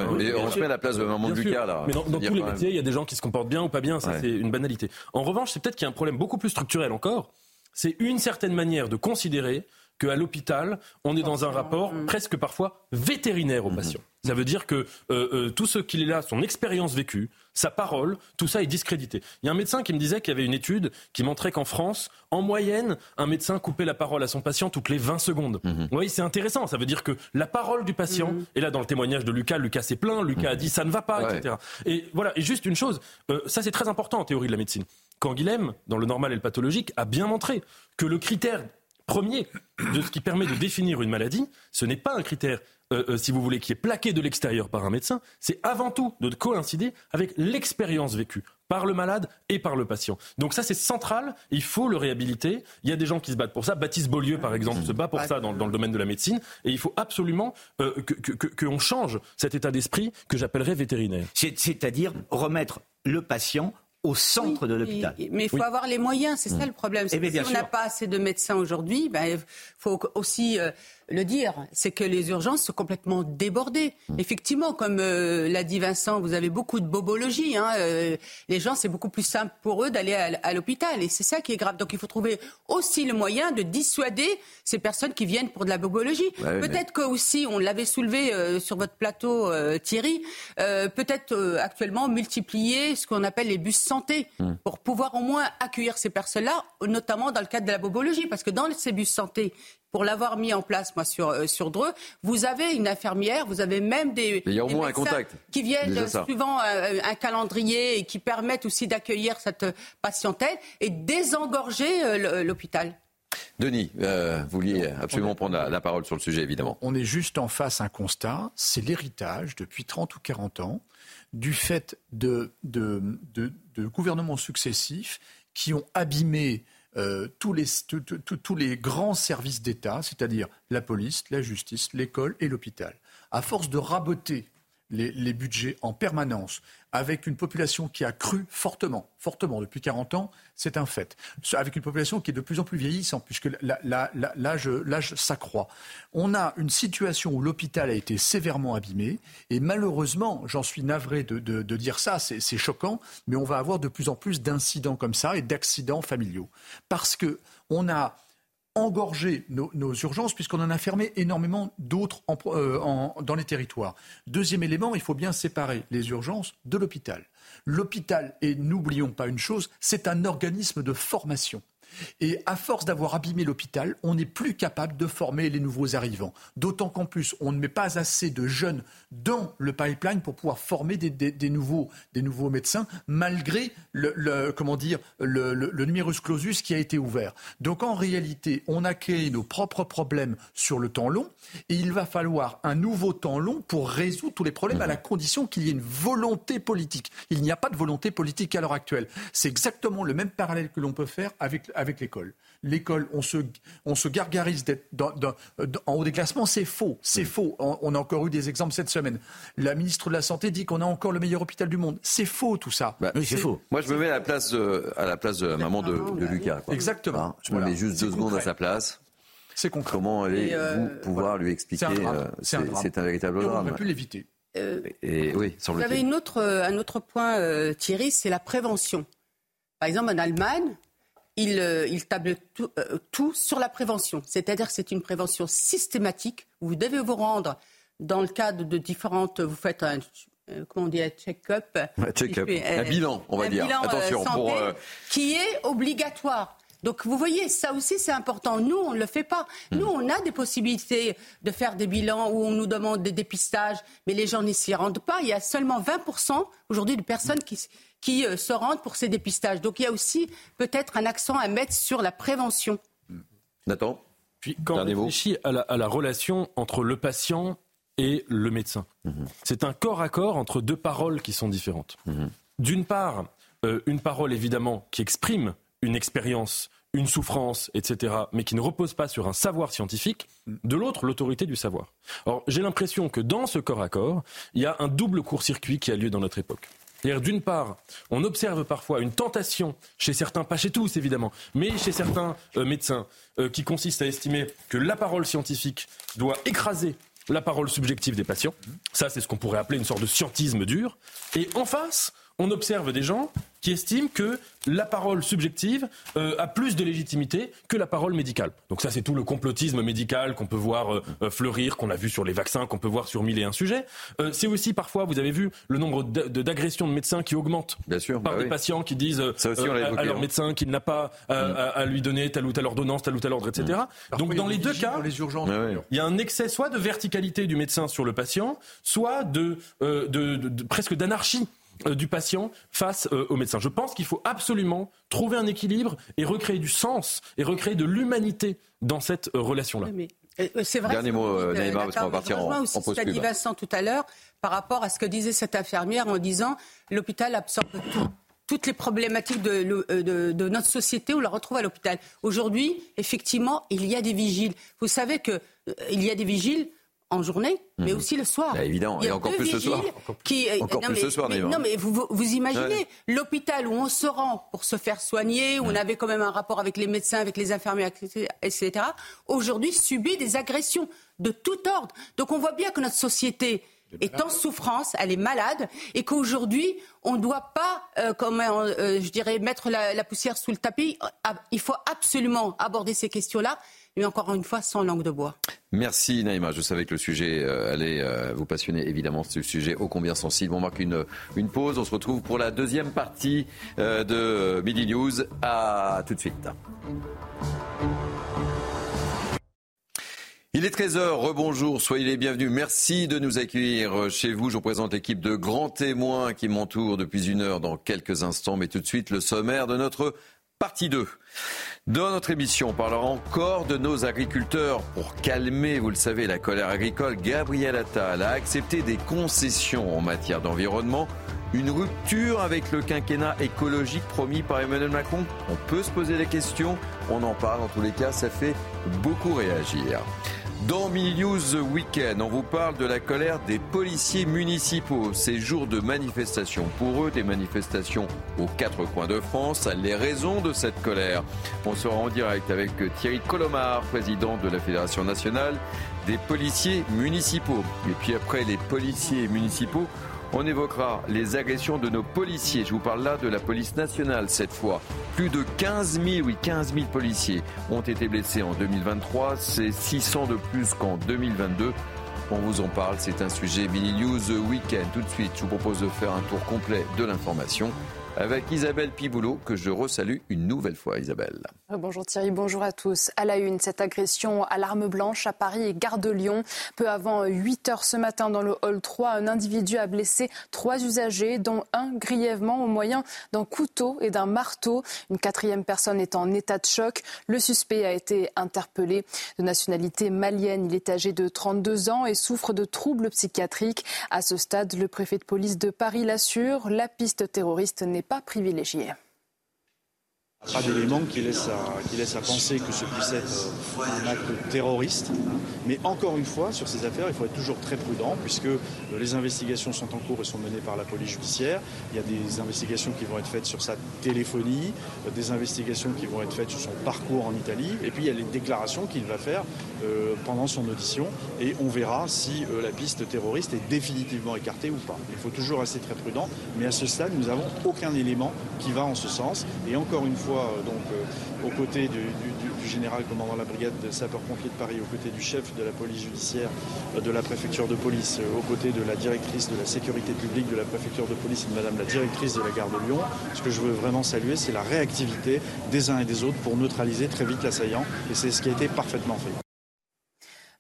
on se met à la place de maman Lucas, là. Mais dans, tous les métiers, il y a des gens qui se comportent bien ou pas bien, ça c'est une banalité. En revanche, c'est peut-être qu'il y a un problème beaucoup plus structurel encore. C'est une certaine manière de considérer qu'à l'hôpital, on est dans un rapport Mm. presque parfois vétérinaire au Mhm. patient. Ça veut dire que euh, euh, tout ce qu'il est là, son expérience vécue, sa parole, tout ça est discrédité. Il y a un médecin qui me disait qu'il y avait une étude qui montrait qu'en France, en moyenne, un médecin coupait la parole à son patient toutes les 20 secondes. Mhm. Oui, c'est intéressant. Ça veut dire que la parole du patient, et là dans le témoignage de Lucas, Lucas s'est plaint, Lucas a dit ça ne va pas, Ouais. etc. Et voilà, et juste une chose, euh, ça c'est très important en théorie de la médecine. Quand Guilhem, dans le normal et le pathologique, a bien montré que le critère premier de ce qui permet de définir une maladie, ce n'est pas un critère, euh, euh, si vous voulez, qui est plaqué de l'extérieur par un médecin, c'est avant tout de coïncider avec l'expérience vécue par le malade et par le patient. Donc ça, c'est central, il faut le réhabiliter. Il y a des gens qui se battent pour ça. Baptiste Beaulieu, par exemple, se bat pour ça dans, dans le domaine de la médecine. Et il faut absolument euh, que- que- que- qu'on change cet état d'esprit que j'appellerais vétérinaire. C'est- C'est-à-dire remettre le patient au centre de l'hôpital. Et- Mais il faut avoir les moyens, c'est ça le problème. Eh bien, si on n'a pas assez de médecins aujourd'hui, ben, il faut aussi euh, le dire, c'est que les urgences sont complètement débordées. Effectivement, comme euh, l'a dit Vincent, vous avez beaucoup de bobologie. hein, euh, les gens, c'est beaucoup plus simple pour eux d'aller à, à l'hôpital. Et c'est ça qui est grave. Donc il faut trouver aussi le moyen de dissuader ces personnes qui viennent pour de la bobologie. Ouais, mais- peut-être que aussi, on l'avait soulevé euh, sur votre plateau, Thierry, peut-être actuellement multiplier ce qu'on appelle les bus santé Hmm. pour pouvoir au moins accueillir ces personnes-là, notamment dans le cadre de la bobologie. Parce que dans ces bus santé, pour l'avoir mis en place, moi, sur, euh, sur Dreux, vous avez une infirmière, vous avez même des, il y a au moins un médecins contact. qui viennent suivant euh, un calendrier et qui permettent aussi d'accueillir cette patientèle et désengorger euh, l'hôpital. Denis, euh, vous vouliez absolument prendre la, la parole sur le sujet, évidemment. On est juste en face à un constat, c'est l'héritage depuis 30 ou 40 ans du fait de, de, de- de gouvernements successifs qui ont abîmé euh, tous, les, grands services d'État, c'est-à-dire la police, la justice, l'école et l'hôpital. À force de raboter les, budgets en permanence, avec une population qui a cru fortement, fortement depuis 40 ans, c'est un fait. Avec une population qui est de plus en plus vieillissante, puisque l'âge s'accroît. On a une situation où l'hôpital a été sévèrement abîmé, et malheureusement, j'en suis navré de, de- dire ça, c'est choquant, mais on va avoir de plus en plus d'incidents comme ça et d'accidents familiaux. Parce que on a engorger nos, urgences puisqu'on en a fermé énormément d'autres euh, dans les territoires. Deuxième élément, il faut bien séparer les urgences de l'hôpital. L'hôpital, et n'oublions pas une chose, c'est un organisme de formation. Et à force d'avoir abîmé l'hôpital, on n'est plus capable de former les nouveaux arrivants. D'autant qu'en plus, on ne met pas assez de jeunes dans le pipeline pour pouvoir former des, des- des nouveaux, des nouveaux médecins, malgré le, le- comment dire, le, le- le numerus clausus qui a été ouvert. Donc en réalité, on a créé nos propres problèmes sur le temps long, et il va falloir un nouveau temps long pour résoudre tous les problèmes, à la condition qu'il y ait une volonté politique. Il n'y a pas de volonté politique à l'heure actuelle. C'est exactement le même parallèle que l'on peut faire avec, avec l'école. L'école, on se, on se gargarise d'être dans- dans- dans- en haut des classements, c'est faux. C'est faux. On, on a encore eu des exemples cette semaine. La ministre de la Santé dit qu'on a encore le meilleur hôpital du monde. C'est faux tout ça. Bah, Moi, je me mets à la place, de- à la place de la maman de, de Lucas. quoi. Exactement. Hein, je Voilà. me mets juste C'est deux secondes à sa place. C'est concret. Comment allez-vous euh, pouvoir lui expliquer C'est un euh, C'est un C'est drame. c'est un véritable Et on drame. aurait pu l'éviter. Euh, Et oui, Vous avez une autre, un autre point, euh, Thierry, c'est la prévention. Par exemple, en Allemagne, euh, ils tablent tout, euh, tout sur la prévention. C'est-à-dire que c'est une prévention systématique. Vous devez vous rendre dans le cadre de différentes... Vous faites un... euh, Comment on dit, un check-up. Un bilan, on va un dire. bilan, Attention, santé, pour, qui est obligatoire. Donc vous voyez, ça aussi c'est important. Nous, on ne le fait pas. Hmm. Nous, on a des possibilités de faire des bilans où on nous demande des dépistages, mais les gens n'y s'y rendent pas. Il y a seulement 20% aujourd'hui de personnes qui, qui euh, se rendent pour ces dépistages. Donc il y a aussi peut-être un accent à mettre sur la prévention. Nathan Puis quand on réfléchit à la, à la relation entre le patient et le médecin, Mhm. c'est un corps à corps entre deux paroles qui sont différentes. D'une part, euh, une parole évidemment qui exprime une expérience, une souffrance, etc., mais qui ne repose pas sur un savoir scientifique. De l'autre, l'autorité du savoir. Or, j'ai l'impression que dans ce corps à corps, il y a un double court-circuit qui a lieu dans notre époque. D'une part, on observe parfois une tentation chez certains, pas chez tous évidemment, mais chez certains euh, médecins, euh, qui consiste à estimer que la parole scientifique doit écraser la parole subjective des patients. Ça, c'est ce qu'on pourrait appeler une sorte de scientisme dur. Et en face, on observe des gens qui estime que la parole subjective euh, a plus de légitimité que la parole médicale. Donc ça, c'est tout le complotisme médical qu'on peut voir euh, euh, fleurir, qu'on a vu sur les vaccins, qu'on peut voir sur mille et un sujets. c'est aussi parfois, vous avez vu, le nombre d'agressions de, médecins qui augmente Bien sûr, par bah des patients qui disent à, leur hein. médecin qu'il n'a pas mm. à, lui donner telle ou telle ordonnance, tel ou tel ordre, etc. Mm. Donc dans les deux cas, les urgences, il y a un excès soit de verticalité du médecin sur le patient, soit de, de presque d'anarchie euh, du patient face euh, au médecin. Je pense qu'il faut absolument trouver un équilibre et recréer du sens et recréer de l'humanité dans cette euh, relation-là. c'est vrai. Dernier mot, Naïma, parce qu'on va partir en, aussi ce qu'a dit Vincent tout à l'heure par rapport à ce que disait cette infirmière en disant l'hôpital absorbe tout toutes les problématiques de, de, notre société, on la retrouve à l'hôpital. Aujourd'hui, effectivement, il y a des vigiles. Vous savez qu'il il y a des vigiles en journée, mais mhm. aussi le soir. Bah, évidemment, et encore plus ce soir. Qui, encore plus ce soir, Non, mais vous, vous imaginez l'hôpital où on se rend pour se faire soigner, où on avait quand même un rapport avec les médecins, avec les infirmières, etc. Aujourd'hui, subit des agressions de tout ordre. Donc on voit bien que notre société est en souffrance, elle est malade, et qu'aujourd'hui, on ne doit pas, euh, euh, je dirais, mettre la, poussière sous le tapis. Ah, il faut absolument aborder ces questions-là mais encore une fois sans langue de bois. Merci Naïma, je savais que le sujet euh, allait euh, vous passionner évidemment, ce sujet ô combien sensible. On marque une, une pause, on se retrouve pour la deuxième partie euh, de Midi News. À tout de suite. Il est 13h, rebonjour, soyez les bienvenus. Merci de nous accueillir chez vous. Je vous présente l'équipe de grands témoins qui m'entourent depuis une heure dans quelques instants. Mais tout de suite, le sommaire de notre partie 2. Dans notre émission, on parlera encore de nos agriculteurs. Pour calmer, vous le savez, la colère agricole, Gabriel Attal a accepté des concessions en matière d'environnement. Une rupture avec le quinquennat écologique promis par Emmanuel Macron On peut se poser des questions, on en parle, en tous les cas, ça fait beaucoup réagir. Dans News Weekend, on vous parle de la colère des policiers municipaux. Ces jours de manifestation, pour eux, des manifestations aux quatre coins de France. Les raisons de cette colère. On sera en direct avec Thierry Colomar, président de la Fédération nationale des policiers municipaux. Et puis après les policiers municipaux, on évoquera les agressions de nos policiers. Je vous parle là de la police nationale cette fois. Plus de 15 000, oui, 15 000 policiers ont été blessés en 2023. C'est 600 de plus qu'en 2022. On vous en parle, c'est un sujet mini news week-end. Tout de suite, je vous propose de faire un tour complet de l'information avec Isabelle Piboulot, que je resalue une nouvelle fois, Isabelle. Euh, bonjour Thierry, bonjour à tous. À la une, cette agression à l'arme blanche à Paris et Gare de Lyon. Peu avant 8 heures ce matin, dans le hall 3, un individu a blessé trois usagers, dont un grièvement au moyen d'un couteau et d'un marteau. Une quatrième personne est en état de choc. Le suspect a été interpellé. De nationalité malienne, il est âgé de 32 ans et souffre de troubles psychiatriques. À ce stade, le préfet de police de Paris l'assure, la piste terroriste n'est pas privilégié. Pas d'éléments qui laissent, à, qui laissent à penser que ce puisse être un acte terroriste. Mais encore une fois, sur ces affaires, il faut être toujours très prudent puisque euh, les investigations sont en cours et sont menées par la police judiciaire. Il y a des investigations qui vont être faites sur sa téléphonie, euh, des investigations qui vont être faites sur son parcours en Italie, et puis il y a les déclarations qu'il va faire euh, pendant son audition. Et on verra si la piste terroriste est définitivement écartée ou pas. Il faut toujours rester très prudent. Mais à ce stade, nous n'avons aucun élément qui va en ce sens. Et encore une fois, euh, donc, euh, aux côtés du, général commandant la brigade de sapeurs-pompiers de Paris, aux côtés du chef de la police judiciaire euh, de la préfecture de police, aux côtés de la directrice de la sécurité publique de la préfecture de police et de madame la directrice de la gare de Lyon. Ce que je veux vraiment saluer, c'est la réactivité des uns et des autres pour neutraliser très vite l'assaillant. Et c'est ce qui a été parfaitement fait.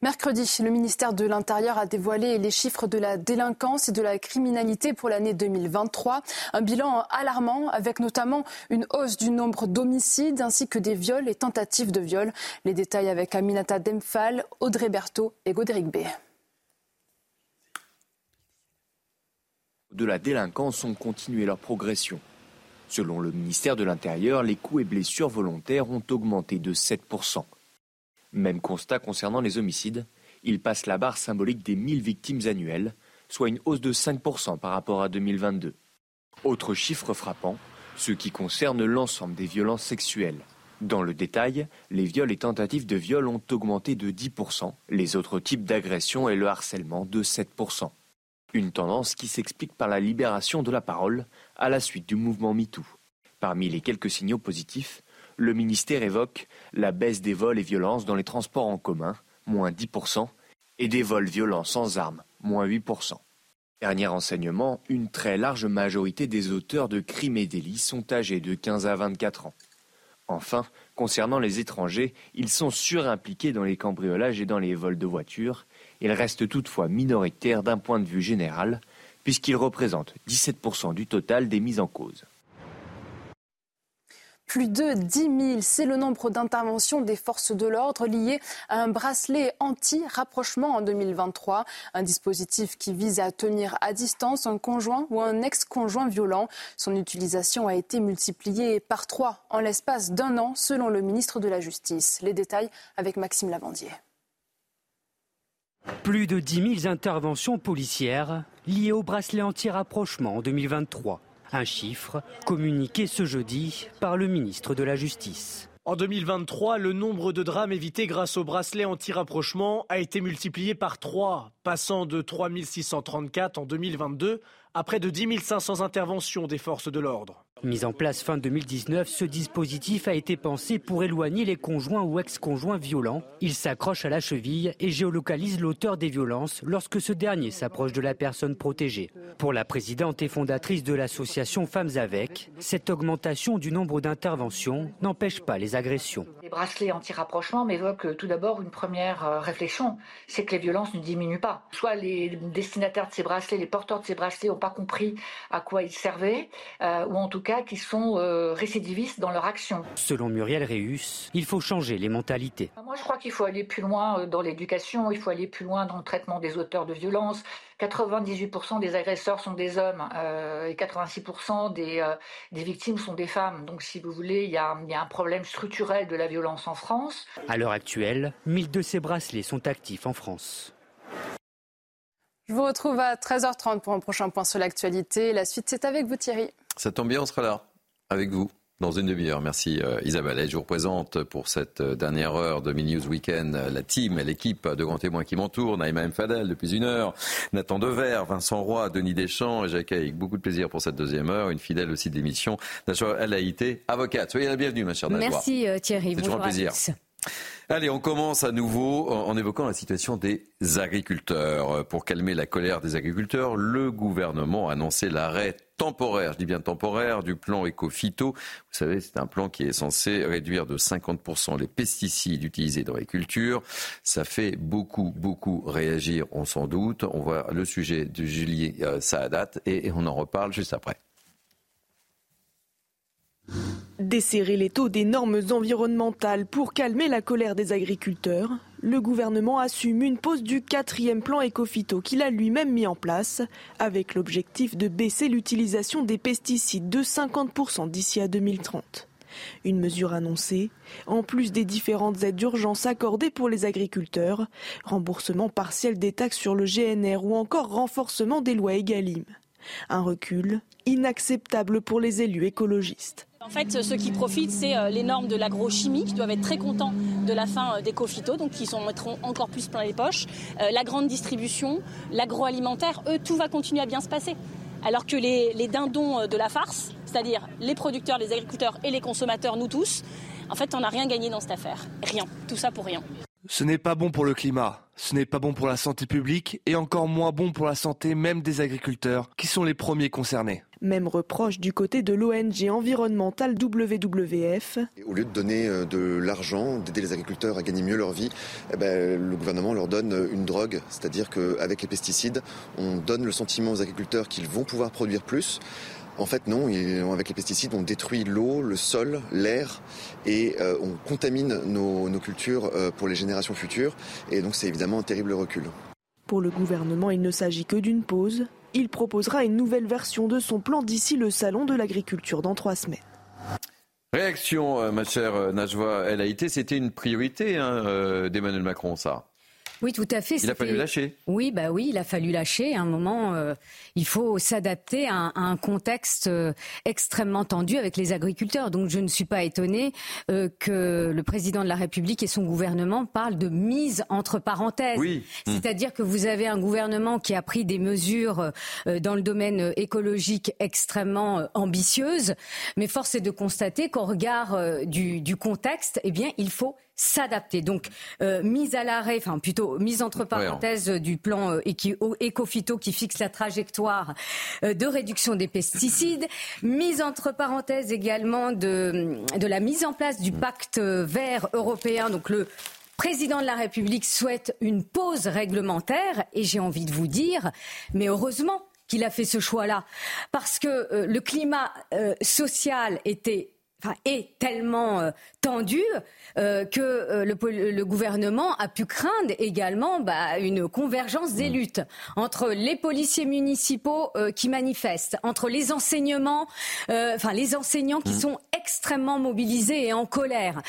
Mercredi, le ministère de l'Intérieur a dévoilé les chiffres de la délinquance et de la criminalité pour l'année 2023. Un bilan alarmant avec notamment une hausse du nombre d'homicides ainsi que des viols et tentatives de viol. Les détails avec Aminata Demphal, Audrey Berthaud et Godéric B. De la délinquance ont continué leur progression. Selon le ministère de l'Intérieur, les coups et blessures volontaires ont augmenté de 7%. Même constat concernant les homicides, ils passent la barre symbolique des 1000 victimes annuelles, soit une hausse de 5% par rapport à 2022. Autre chiffre frappant, ceux qui concernent l'ensemble des violences sexuelles. Dans le détail, les viols et tentatives de viol ont augmenté de 10%, les autres types d'agressions et le harcèlement de 7%. Une tendance qui s'explique par la libération de la parole à la suite du mouvement MeToo. Parmi les quelques signaux positifs, le ministère évoque la baisse des vols et violences dans les transports en commun, moins 10%, et des vols violents sans armes, moins 8%. Dernier enseignement, une très large majorité des auteurs de crimes et délits sont âgés de 15 à 24 ans. Enfin, concernant les étrangers, ils sont surimpliqués dans les cambriolages et dans les vols de voitures. Ils restent toutefois minoritaires d'un point de vue général, puisqu'ils représentent 17% du total des mises en cause. Plus de 10 000, c'est le nombre d'interventions des forces de l'ordre liées à un bracelet anti-rapprochement en 2023. Un dispositif qui vise à tenir à distance un conjoint ou un ex-conjoint violent. Son utilisation a été multipliée par trois en l'espace d'un an, selon le ministre de la Justice. Les détails avec Maxime Lavandier. Plus de 10 000 interventions policières liées au bracelet anti-rapprochement en 2023. Un chiffre communiqué ce jeudi par le ministre de la Justice. En 2023, le nombre de drames évités grâce au bracelet anti-rapprochement a été multiplié par 3, passant de 3 634 en 2022 à près de 10 500 interventions des forces de l'ordre. Mis en place fin 2019, ce dispositif a été pensé pour éloigner les conjoints ou ex-conjoints violents. Il s'accroche à la cheville et géolocalise l'auteur des violences lorsque ce dernier s'approche de la personne protégée. Pour la présidente et fondatrice de l'association Femmes avec, cette augmentation du nombre d'interventions n'empêche pas les agressions. Les bracelets anti-rapprochement m'évoquent tout d'abord une première euh, réflexion, c'est que les violences ne diminuent pas. Soit les destinataires de ces bracelets, les porteurs de ces bracelets n'ont pas compris à quoi ils servaient, euh, ou en tout cas qui sont euh, récidivistes dans leur action. Selon Muriel Réus, il faut changer les mentalités. Moi, je crois qu'il faut aller plus loin euh, dans l'éducation, il faut aller plus loin dans le traitement des auteurs de violences. 98% des agresseurs sont des hommes euh, et 86% des, des, victimes sont des femmes. Donc, si vous voulez, il y, a, il y, a, un problème structurel de la violence en France. À l'heure actuelle, 1000 de ces bracelets sont actifs en France. Je vous retrouve à 13h30 pour un prochain point sur l'actualité. La suite, c'est avec vous, Thierry. Ça tombe bien, on sera là avec vous dans une demi-heure. Merci euh, Isabelle. Et je vous présente pour cette euh, dernière heure de Mini News Weekend la team et l'équipe de grands témoins qui m'entourent. Naïma M. Fadel depuis une heure, Nathan Dever, Vincent Roy, Denis Deschamps et j'accueille avec beaucoup de plaisir pour cette deuxième heure, une fidèle aussi de l'émission, Alaïté, avocate. Soyez la bienvenue ma chère. Merci euh, Thierry. C'est toujours un plaisir. Allez, on commence à nouveau en évoquant la situation des agriculteurs. Pour calmer la colère des agriculteurs, le gouvernement a annoncé l'arrêt temporaire, je dis bien temporaire, du plan éco-phyto. Vous savez, c'est un plan qui est censé réduire de 50% les pesticides utilisés dans l'agriculture. Ça fait beaucoup, beaucoup réagir, on s'en doute. On voit le sujet de Julie euh, Saadat et on en reparle juste après. Desserrer les taux des normes environnementales pour calmer la colère des agriculteurs, le gouvernement assume une pause du quatrième plan écophyto qu'il a lui-même mis en place, avec l'objectif de baisser l'utilisation des pesticides de 50% d'ici à 2030. Une mesure annoncée, en plus des différentes aides d'urgence accordées pour les agriculteurs, remboursement partiel des taxes sur le GNR ou encore renforcement des lois EGalim. Un recul inacceptable pour les élus écologistes. En fait, ceux qui profitent, c'est euh, les normes de l'agrochimie, qui doivent être très contents de la fin euh, des cophytos, donc qui s'en mettront encore plus plein les poches. Euh, la grande distribution, l'agroalimentaire, eux, tout va continuer à bien se passer. Alors que les dindons de la farce, c'est-à-dire les producteurs, les agriculteurs et les consommateurs, nous tous, en fait, on n'a rien gagné dans cette affaire. Rien. Tout ça pour rien. Ce n'est pas bon pour le climat, ce n'est pas bon pour la santé publique et encore moins bon pour la santé même des agriculteurs qui sont les premiers concernés. Même reproche du côté de l'ONG environnementale WWF. Au lieu de donner euh, de l'argent, d'aider les agriculteurs à gagner mieux leur vie, eh ben, le gouvernement leur donne une drogue, c'est-à-dire qu'avec les pesticides, on donne le sentiment aux agriculteurs qu'ils vont pouvoir produire plus. En fait, non. Avec les pesticides, on détruit l'eau, le sol, l'air et euh, on contamine nos, nos cultures euh, pour les générations futures. Et donc, c'est évidemment un terrible recul. Pour le gouvernement, il ne s'agit que d'une pause. Il proposera une nouvelle version de son plan d'ici le salon de l'agriculture dans trois semaines. Réaction, euh, ma chère Najwa El Haïté, c'était une priorité hein, d'Emmanuel Macron, ça Oui, tout à fait. Il a fallu lâcher. Oui, bah oui, il a fallu lâcher. À un moment, euh, il faut s'adapter à, un contexte euh, extrêmement tendu avec les agriculteurs. Donc, je ne suis pas étonnée euh, que le président de la République et son gouvernement parlent de mise entre parenthèses. Oui. C'est-à-dire que vous avez un gouvernement qui a pris des mesures dans le domaine écologique extrêmement ambitieuses, mais force est de constater qu'au regard du, du contexte, eh bien, il faut s'adapter. Donc, euh, mise à l'arrêt, enfin plutôt mise entre parenthèses du plan euh, Ecofito qui fixe la trajectoire euh, de réduction des pesticides, mise entre parenthèses également de, de la mise en place du pacte vert européen. Donc, le président de la République souhaite une pause réglementaire et j'ai envie de vous dire, mais heureusement qu'il a fait ce choix-là, parce que le climat social était est tellement euh, tendu euh, que euh, le, gouvernement a pu craindre également bah, une convergence des mmh. luttes entre les policiers municipaux qui manifestent, entre les enseignements, enfin les enseignants qui mmh. sont extrêmement mobilisés et en colère,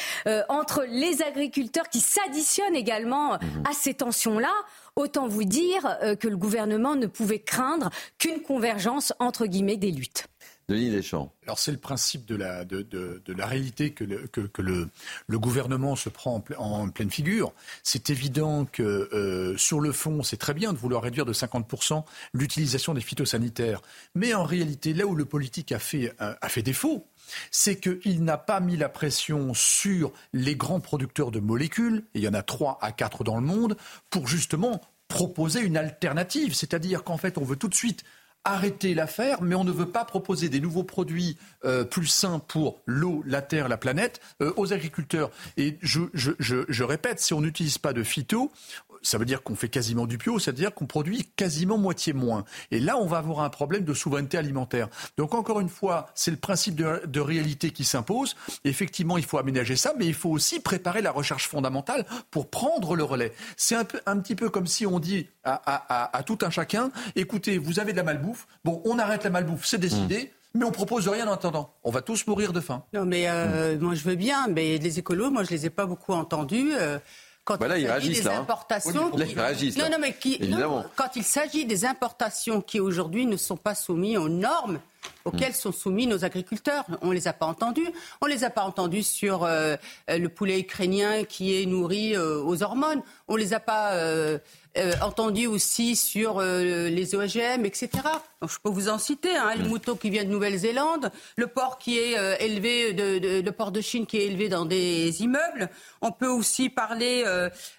entre les agriculteurs qui s'additionnent également mmh. à ces tensions-là. Autant vous dire que le gouvernement ne pouvait craindre qu'une convergence entre guillemets des luttes. Denis Deschamps. Alors c'est le principe de la, de, la réalité que, le, que, le, le, gouvernement se prend en, pleine figure. C'est évident que euh, sur le fond, c'est très bien de vouloir réduire de 50% l'utilisation des phytosanitaires. Mais en réalité, là où le politique a fait, a fait défaut, c'est qu'il n'a pas mis la pression sur les grands producteurs de molécules, et il y en a 3 à 4 dans le monde, pour justement proposer une alternative. C'est-à-dire qu'en fait, on veut tout de suite arrêter l'affaire, mais on ne veut pas proposer des nouveaux produits euh, plus sains pour l'eau, la terre, la planète euh, aux agriculteurs. Et je, je, je répète, si on n'utilise pas de phyto, ça veut dire qu'on fait quasiment du bio, c'est-à-dire qu'on produit quasiment moitié moins. Et là, on va avoir un problème de souveraineté alimentaire. Donc encore une fois, c'est le principe de, réalité qui s'impose. Effectivement, il faut aménager ça, mais il faut aussi préparer la recherche fondamentale pour prendre le relais. C'est un, un petit peu comme si on dit à, tout un chacun, écoutez, vous avez de la malbouffe, bon, on arrête la malbouffe, c'est décidé. Mmh. mais on propose rien en attendant. On va tous mourir de faim. Non, mais euh, moi je veux bien, mais les écolos, moi je les ai pas beaucoup entendus. Euh, quand il s'agit des hein. importations, non, non, mais qui, quand il s'agit des importations qui aujourd'hui ne sont pas soumises aux normes auxquelles mm. sont soumis nos agriculteurs. On ne les a pas entendus. On ne les a pas entendus sur euh, le poulet ukrainien qui est nourri euh, aux hormones. On ne les a pas euh, euh, entendu aussi sur euh, les OGM, etc. je peux vous en citer, hein, le mouton qui vient de Nouvelle-Zélande, le porc qui est euh, élevé, de, le porc de Chine qui est élevé dans des immeubles. On peut aussi parler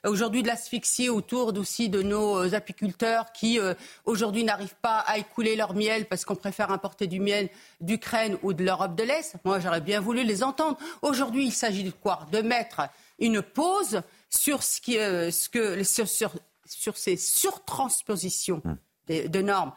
aujourd'hui de l'asphyxie autour aussi de nos apiculteurs qui aujourd'hui n'arrivent pas à écouler leur miel parce qu'on préfère importer du miel d'Ukraine ou de l'Europe de l'Est. Moi, j'aurais bien voulu les entendre. Aujourd'hui, il s'agit de quoi? De mettre une pause sur ce, qui, ce que sur, sur sur ces surtranspositions hum. de, normes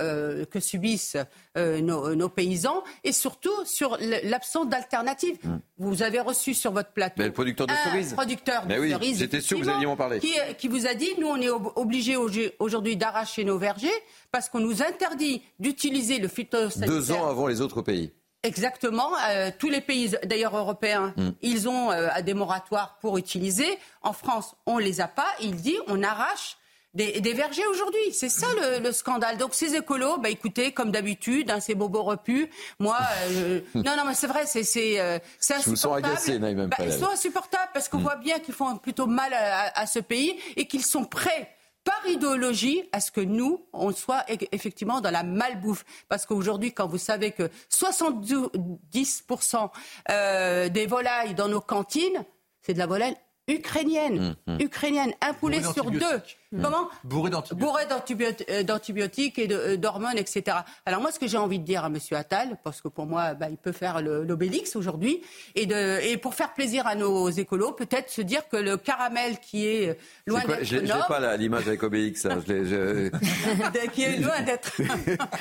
euh, que subissent euh, nos, paysans et surtout sur l'absence d'alternatives. Hum. Vous avez reçu sur votre plateau le producteur de cerises. producteur de oui, cerises. J'étais sûr que vous alliez m'en parler. Qui, vous a dit nous, on est obligés aujourd'hui d'arracher nos vergers parce qu'on nous interdit d'utiliser le phytosanitaire. Deux ans avant les autres pays. Exactement. Euh, tous les pays, d'ailleurs européens, hum. ils ont des moratoires pour utiliser. En France, on les a pas. Il dit on arrache des, vergers aujourd'hui. C'est ça le, scandale. Donc ces écolos, bah écoutez, comme d'habitude, hein, ces bobos repus. Moi, euh, non, non, mais c'est vrai, c'est c'est euh, insupportable. Bah, ils sont insupportables parce qu'on mm. voit bien qu'ils font plutôt mal à, ce pays et qu'ils sont prêts par idéologie à ce que nous, on soit effectivement dans la malbouffe. Parce qu'aujourd'hui, quand vous savez que 70% euh, des volailles dans nos cantines, c'est de la volaille ukrainienne. Mmh, mmh. Ukrainienne. Un poulet sur deux. Mmh. Comment Bourré euh, d'antibiotiques et euh, d'hormones, etc. Alors moi, ce que j'ai envie de dire à M. Attal, parce que pour moi, bah, il peut faire l'obélix aujourd'hui, et, et pour faire plaisir à nos écolos, peut-être se dire que le caramel qui est loin d'être Je n'ai pas l'image avec Obélix. Hein. Je qui est loin d'être...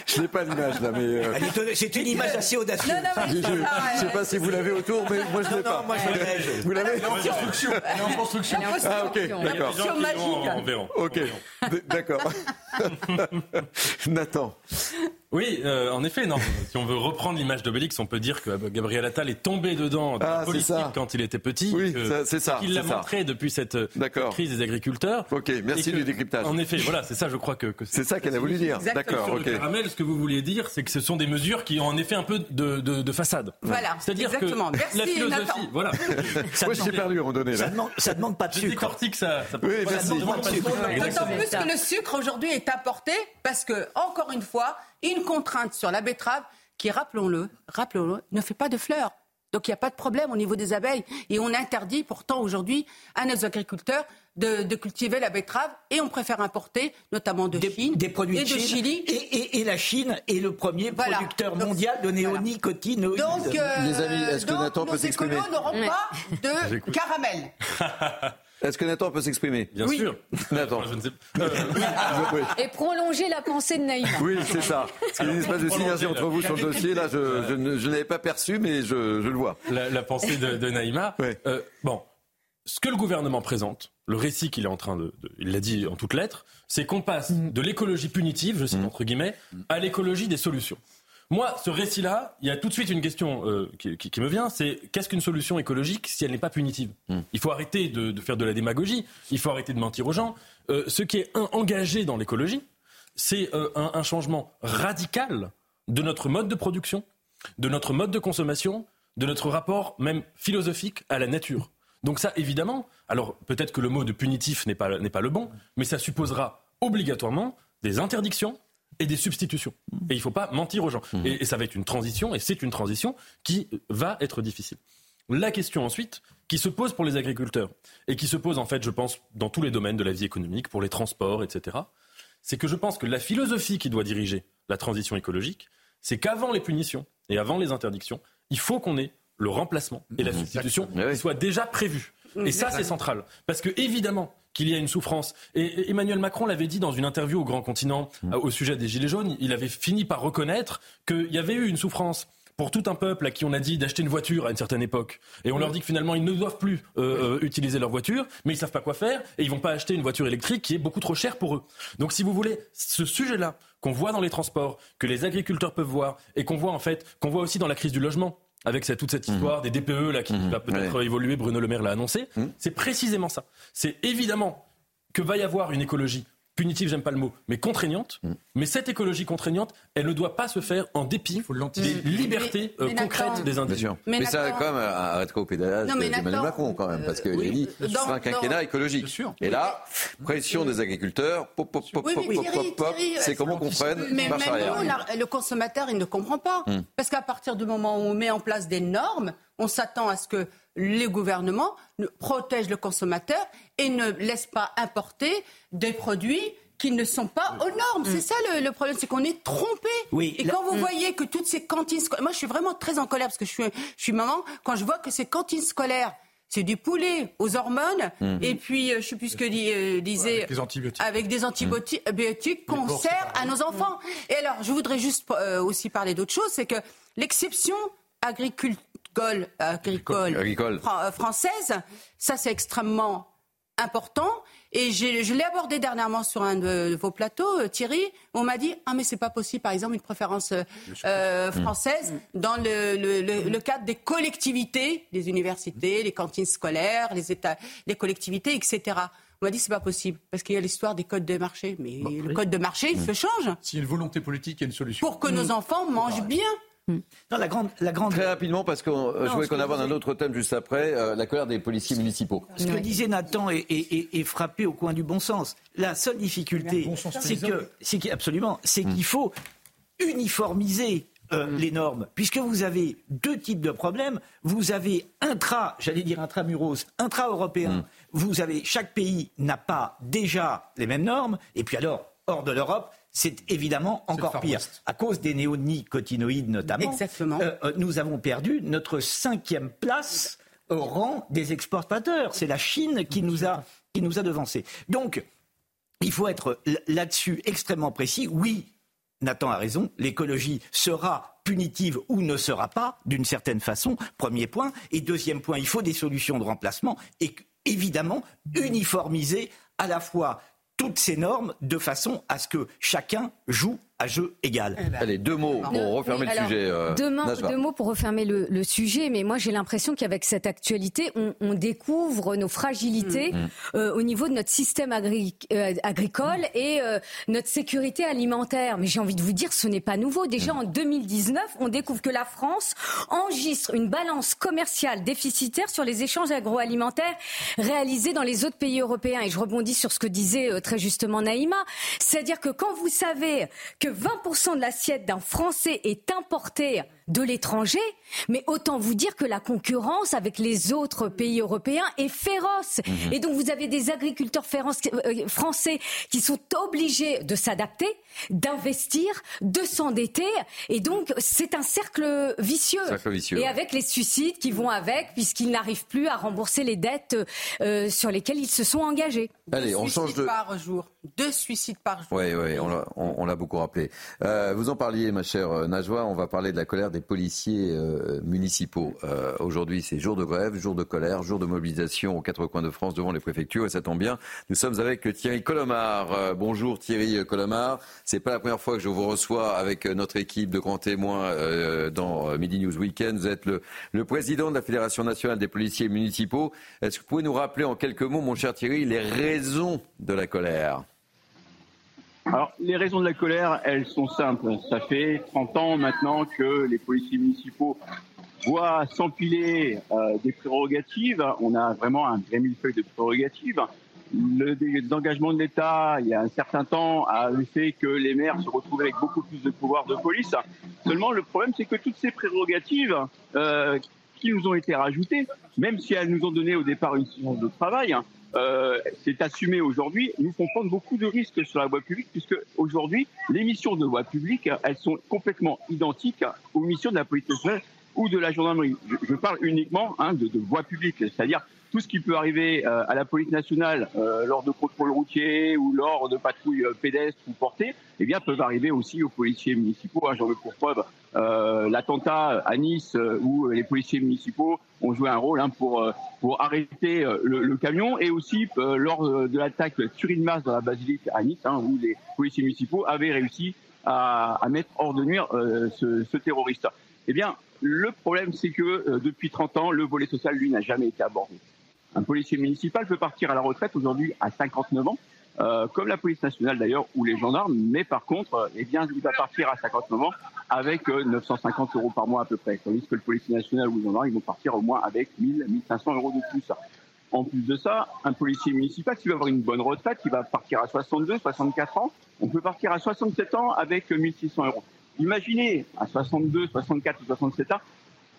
je n'ai pas l'image là, mais... Euh, c'est une image assez audacieuse. Non, non, je ne sais pas si vous l'avez autour, mais moi je ne l'ai pas. Moi, je vous l'avez en construction. Ah, ok, d'accord. magique. Ok, d'accord. Nathan. Oui, euh, en effet, non. si on veut reprendre l'image d'Obélix, on peut dire que euh, Gabriel Attal est tombé dedans dans Ah, la politique ça. quand il était petit. Oui, ça- c'est ça, qu'il l'a c'est ça. montré depuis cette euh, crise des agriculteurs. Ok, merci que- du décryptage. En effet, voilà, c'est ça, je crois que, que C'est ça qu'elle a voulu dire. D'accord, ok. le caramel, ce que vous vouliez dire, c'est que ce sont des mesures qui ont en effet un peu de, de, de façade. Voilà, C'est-à-dire que exactement. Merci, la philosophie, Nathan. voilà. Moi, je t'ai perdu à un moment donné. Ça Là. demande, ça demande pas de Je sucre. décortique ça. ça Oui, merci. ça de. D'autant plus que le sucre aujourd'hui est importé parce que, encore une fois, une contrainte sur la betterave qui, rappelons-le, rappelons-le, ne fait pas de fleurs. Donc il n'y a pas de problème au niveau des abeilles. Et on interdit pourtant aujourd'hui à nos agriculteurs de, de cultiver la betterave et on préfère importer, notamment de Chine Des produits et de. Chili. Et, et- et la Chine est le premier Voilà. producteur Donc, mondial de néonicotinoïdes. Donc, euh, Les amis, est-ce que Nathan peut nos s'exprimer écolos n'auront pas de caramel. Est-ce que Nathan peut s'exprimer Bien sûr. Nathan. Je ne sais pas. Oui. Et prolonger la pensée de Naïma. Oui, c'est ça. Il y a une espèce de synergie entre vous sur le dossier. Là, je, je ne je ne l'avais pas perçu, mais je, je le vois. la, la pensée de, de Naïma. Euh, bon, ce que le gouvernement présente, le récit qu'il est en train de, de- il l'a dit en toutes lettres, c'est qu'on passe de l'écologie punitive, je cite entre guillemets, à l'écologie des solutions. Moi, ce récit-là, il y a tout de suite une question euh, qui, qui- qui me vient, c'est qu'est-ce qu'une solution écologique si elle n'est pas punitive Il faut arrêter de, de faire de la démagogie, il faut arrêter de mentir aux gens. Euh, ce qui est un- engagé dans l'écologie, c'est euh, un, un changement radical de notre mode de production, de notre mode de consommation, de notre rapport même philosophique à la nature. Donc ça, évidemment, alors peut-être que le mot de punitif n'est pas, n'est pas le bon, mais ça supposera obligatoirement des interdictions et des substitutions. Et il ne faut pas mentir aux gens. Et, et ça va être une transition, et c'est une transition qui va être difficile. La question ensuite, qui se pose pour les agriculteurs, et qui se pose en fait, je pense, dans tous les domaines de la vie économique, pour les transports, etc., c'est que je pense que la philosophie qui doit diriger la transition écologique, c'est qu'avant les punitions et avant les interdictions, il faut qu'on ait le remplacement et la substitution qui soient déjà prévus. Et ça, c'est central. Parce que, évidemment, qu'il y a une souffrance. Et Emmanuel Macron l'avait dit dans une interview au Grand Continent euh, au sujet des Gilets jaunes. Il avait fini par reconnaître qu'il y avait eu une souffrance pour tout un peuple à qui on a dit d'acheter une voiture à une certaine époque. Et on leur dit que finalement, ils ne doivent plus euh, euh, utiliser leur voiture, mais ils savent pas quoi faire et ils vont pas acheter une voiture électrique qui est beaucoup trop chère pour eux. Donc, si vous voulez, ce sujet-là qu'on voit dans les transports, que les agriculteurs peuvent voir et qu'on voit en fait, qu'on voit aussi dans la crise du logement avec cette- toute cette histoire des DPE là qui va peut-être évoluer, Bruno Le Maire l'a annoncé, c'est précisément ça. C'est évidemment que va y avoir une écologie punitive, j'aime pas le mot, mais contraignante. Mais cette écologie contraignante, elle ne doit pas se faire en dépit des libertés euh, Mais- mais concrètes des individus. Mais Mais, ça, quand même, arrêtera au pédalage d'Emmanuel Nathan, Macron, quand même, parce qu'il a dit Dans- ce sera un quinquennat dans- écologique. Et là, pression des agriculteurs, pop, pop, pop, Oui, pop, pop, Thierry, pop, c'est euh, comment qu'on prenne Mais marche même nous, le consommateur, il ne comprend pas. Hmm. Parce qu'à partir du moment où on met en place des normes, on s'attend à ce que les gouvernements ne- protègent le consommateur et ne laissent pas importer des produits qui ne sont pas aux normes. C'est ça le, le problème, c'est qu'on est trompé. Oui, et la- quand vous Mm. voyez que toutes ces cantines scolaires, moi je suis vraiment très en colère parce que je suis, je suis maman, quand je vois que ces cantines scolaires, c'est du poulet aux hormones, Mm. et puis euh, je sais plus ce que dit, euh, disait Avec des antibiotiques. avec des antibiotiques biotiques qu'on sert à nos enfants. Et alors, je voudrais juste euh, aussi parler d'autre chose, c'est que l'exception agricole, agricole, Agricole. fran- euh, française, ça c'est extrêmement important. Et je l'ai abordé dernièrement sur un de vos plateaux, euh, Thierry. On m'a dit ah mais c'est pas possible, par exemple, une préférence euh, euh, française dans le, le- le- le cadre des collectivités, les universités, les cantines scolaires, les États, les collectivités, etc. On m'a dit c'est pas possible parce qu'il y a l'histoire des codes de marché. Mais le code de marché il se change S'il y a une volonté politique, il y a une solution. pour que nos enfants mangent bien. Non, la grande, la grande. Très rapidement, parce que euh, je voulais qu'on aborde un autre thème juste après, euh, la colère des policiers municipaux. Ce que disait Nathan est, est- est- est frappé au coin du bon sens. La seule difficulté, Bon c'est que, c'est qu'il- absolument, c'est qu'il faut uniformiser euh, les normes, puisque vous avez deux types de problèmes. Vous avez intra, j'allais dire intramuros, intra-européen. Vous avez chaque pays n'a pas déjà les mêmes normes, et puis alors hors de l'Europe. C'est évidemment encore pire. West. À cause des néonicotinoïdes notamment, Exactement. euh, euh, nous avons perdu notre cinquième place au rang des exportateurs. C'est la Chine qui nous a, qui nous a devancés. Donc, il faut être là-dessus extrêmement précis. Oui, Nathan a raison, l'écologie sera punitive ou ne sera pas, d'une certaine façon, premier point. Et deuxième point, il faut des solutions de remplacement et évidemment uniformiser à la fois toutes ces normes de façon à ce que chacun joue à jeu égal. Eh ben, Allez, deux mots pour refermer le sujet. Euh, deux, mots, pour refermer le, sujet, mais moi j'ai l'impression qu'avec cette actualité, on, découvre nos fragilités mm. Euh, au niveau de notre système euh, agricole et notre sécurité alimentaire. Mais j'ai envie de vous dire, ce n'est pas nouveau. Déjà mm. en 2019, on découvre que la France enregistre une balance commerciale déficitaire sur les échanges agroalimentaires réalisés dans les autres pays européens. Et je rebondis sur ce que disait très justement Naïma, c'est-à-dire que quand vous savez que 20% de l'assiette d'un Français est importée de l'étranger, mais autant vous dire que la concurrence avec les autres pays européens est féroce. Mhm. Et donc vous avez des agriculteurs euh, français qui sont obligés de s'adapter, d'investir, de s'endetter. Et donc c'est un cercle vicieux. Et avec les suicides qui vont avec, puisqu'ils n'arrivent plus à rembourser les dettes euh, sur lesquelles ils se sont engagés. Allez, on change de... par jour. Deux suicides par jour. Oui, oui, on l'a beaucoup rappelé. Euh, vous en parliez, ma chère Najwa, on va parler de la colère des policiers euh, municipaux. Euh, aujourd'hui, c'est jour de grève, jour de colère, jour de mobilisation aux quatre coins de France devant les préfectures. Et ça tombe bien, nous sommes avec Thierry Colomar. Euh, bonjour Thierry Colomar. C'est pas la première fois que je vous reçois avec notre équipe de grands témoins dans Midi News Weekend. Vous êtes le, président de la Fédération nationale des policiers municipaux. Est-ce que vous pouvez nous rappeler en quelques mots, mon cher Thierry, les raisons de la colère? Alors, les raisons de la colère, elles sont simples. Ça fait 30 ans maintenant que les policiers municipaux voient s'empiler euh, des prérogatives. On a vraiment un vrai millefeuille de prérogatives. Le désengagement de l'État, il y a un certain temps, a fait que les maires se retrouvaient avec beaucoup plus de pouvoir de police. Seulement, le problème, c'est que toutes ces prérogatives euh, qui nous ont été rajoutées, même si elles nous ont donné au départ une séance de travail, euh, c'est assumé aujourd'hui, nous font prendre beaucoup de risques sur la voie publique, puisque aujourd'hui, les missions de voie publique, elles sont complètement identiques aux missions de la police nationale ou de la gendarmerie. Je, parle uniquement hein, de, de voie publique, c'est-à-dire tout ce qui peut arriver euh, à la police nationale euh, lors de contrôles routiers ou lors de patrouilles euh, pédestres ou portées, eh bien, peuvent arriver aussi aux policiers municipaux. Hein, J'en veux pour preuve l'attentat à Nice où les policiers municipaux ont joué un rôle hein, pour, pour arrêter le, camion et aussi lors de l'attaque tuerie de masse dans la basilique à Nice hein, où les policiers municipaux avaient réussi à, à mettre hors de nuire ce, ce terroriste. Eh bien, le problème, c'est que depuis 30 ans, le volet social, lui, n'a jamais été abordé. Un policier municipal peut partir à la retraite aujourd'hui à 59 ans, euh, comme la police nationale d'ailleurs ou les gendarmes, mais par contre, euh, eh bien, il va partir à 59 ans avec 950 euh, euros par mois à peu près, tandis que le policier national ou les gendarmes, ils vont partir au moins avec 1000, 1500 euros de plus. En plus de ça, un policier municipal, qui va avoir une bonne retraite, il va partir à 62, 64 ans, on peut partir à 67 ans avec 1600 euros. Imaginez, à 62, 64 ou 67 ans,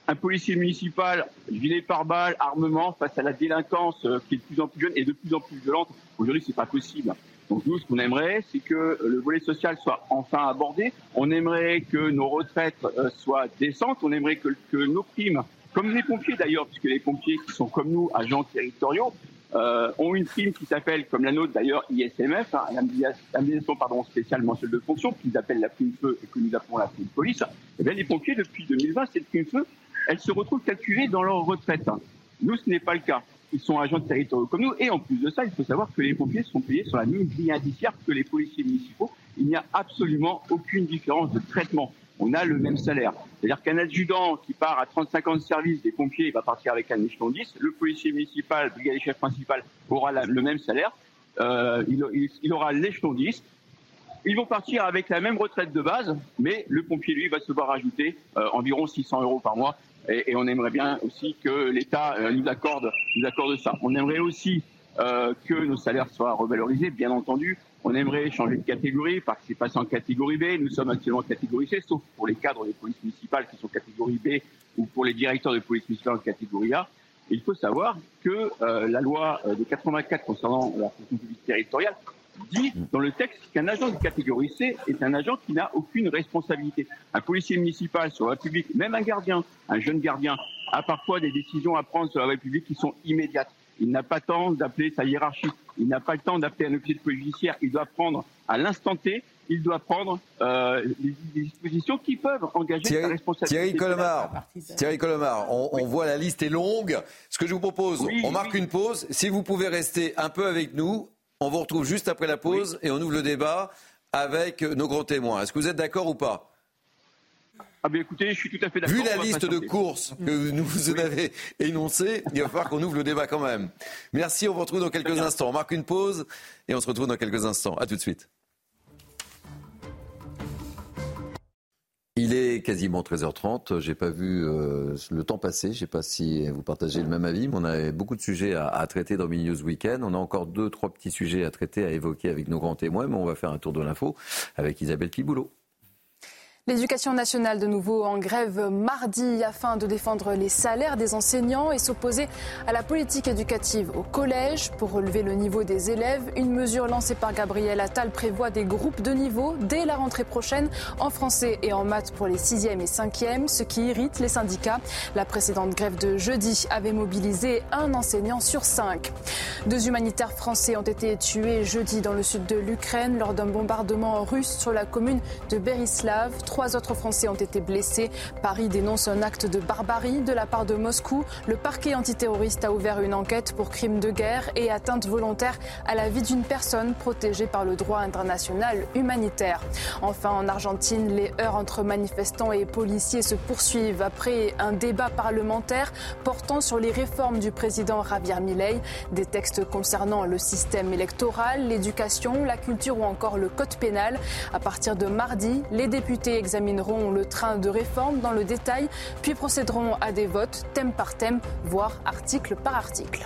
un policier municipal, gilet pare-balles, armement, face à la délinquance euh, qui est de plus en plus jeune et de plus en plus violente, aujourd'hui, c'est pas possible. Donc nous, ce qu'on aimerait, c'est que le volet social soit enfin abordé. On aimerait que nos retraites euh, soient décentes. On aimerait que, nos primes, comme les pompiers d'ailleurs, puisque les pompiers qui sont comme nous, agents territoriaux, euh, ont une prime qui s'appelle, comme la nôtre d'ailleurs, ISMF, hein, l'indemnisation pardon, spéciale mensuelle de fonction, qu'ils appellent la prime feu et que nous appelons la prime police. Eh bien, les pompiers, depuis 2020, cette prime feu, elles se retrouvent calculées dans leur retraite. Nous, ce n'est pas le cas. Ils sont agents de territoire comme nous. Et en plus de ça, il faut savoir que les pompiers sont payés sur la même grille indiciaire que les policiers municipaux. Il n'y a absolument aucune différence de traitement. On a le même salaire. C'est-à-dire qu'un adjudant qui part à 35 ans de service des pompiers, il va partir avec un échelon 10. Le policier municipal, brigadier chef principal, aura le même salaire. Euh, il, aura l'échelon 10. Ils vont partir avec la même retraite de base, mais le pompier, lui, va se voir ajouter euh, environ 600 euros par mois et, et, on aimerait bien aussi que l'État euh, nous accorde, nous accorde ça. On aimerait aussi euh, que nos salaires soient revalorisés, bien entendu. On aimerait changer de catégorie, parce que c'est passé en catégorie B. Nous sommes actuellement en catégorie C, sauf pour les cadres des polices municipales qui sont catégorie B ou pour les directeurs de police municipale en catégorie A. il faut savoir que euh, la loi de 84 concernant la fonction publique territoriale dit dans le texte qu'un agent de catégorie C est un agent qui n'a aucune responsabilité. Un policier municipal sur la République, même un gardien, un jeune gardien, a parfois des décisions à prendre sur la République qui sont immédiates. Il n'a pas le temps d'appeler sa hiérarchie. Il n'a pas le temps d'appeler un officier de police judiciaire. Il doit prendre à l'instant T, il doit prendre euh, des, dispositions qui peuvent engager Thierry, sa responsabilité. Thierry Colomar, Thierry Colomar on, voit la liste est longue. Ce que je vous propose, on marque une pause. Si vous pouvez rester un peu avec nous, on vous retrouve juste après la pause et on ouvre le débat avec nos grands témoins. Est-ce que vous êtes d'accord ou pas? Ah bien écoutez, je suis tout à fait d'accord. Vu la liste de courses que nous vous avez énoncées, il va falloir qu'on ouvre le débat quand même. Merci, on vous retrouve dans quelques instants. On marque une pause et on se retrouve dans quelques instants. À tout de suite. Il est quasiment 13h30. J'ai pas vu euh, le temps passer. Je sais pas si vous partagez le même avis, mais on a beaucoup de sujets à, traiter dans Mini Weekend. On a encore deux, trois petits sujets à traiter, à évoquer avec nos grands témoins, mais on va faire un tour de l'info avec Isabelle Piboulot. L'éducation nationale de nouveau en grève mardi afin de défendre les salaires des enseignants et s'opposer à la politique éducative au collège pour relever le niveau des élèves. Une mesure lancée par Gabriel Attal prévoit des groupes de niveau dès la rentrée prochaine en français et en maths pour les 6e et 5e, ce qui irrite les syndicats. La précédente grève de jeudi avait mobilisé un enseignant sur cinq. Deux humanitaires français ont été tués jeudi dans le sud de l'Ukraine lors d'un bombardement russe sur la commune de Berislav. Trois autres Français ont été blessés. Paris dénonce un acte de barbarie de la part de Moscou. Le parquet antiterroriste a ouvert une enquête pour crime de guerre et atteinte volontaire à la vie d'une personne protégée par le droit international humanitaire. Enfin, en Argentine, les heurts entre manifestants et policiers se poursuivent après un débat parlementaire portant sur les réformes du président Javier Milei, des textes concernant le système électoral, l'éducation, la culture ou encore le code pénal. À partir de mardi, les députés examineront le train de réforme dans le détail, puis procéderont à des votes thème par thème, voire article par article.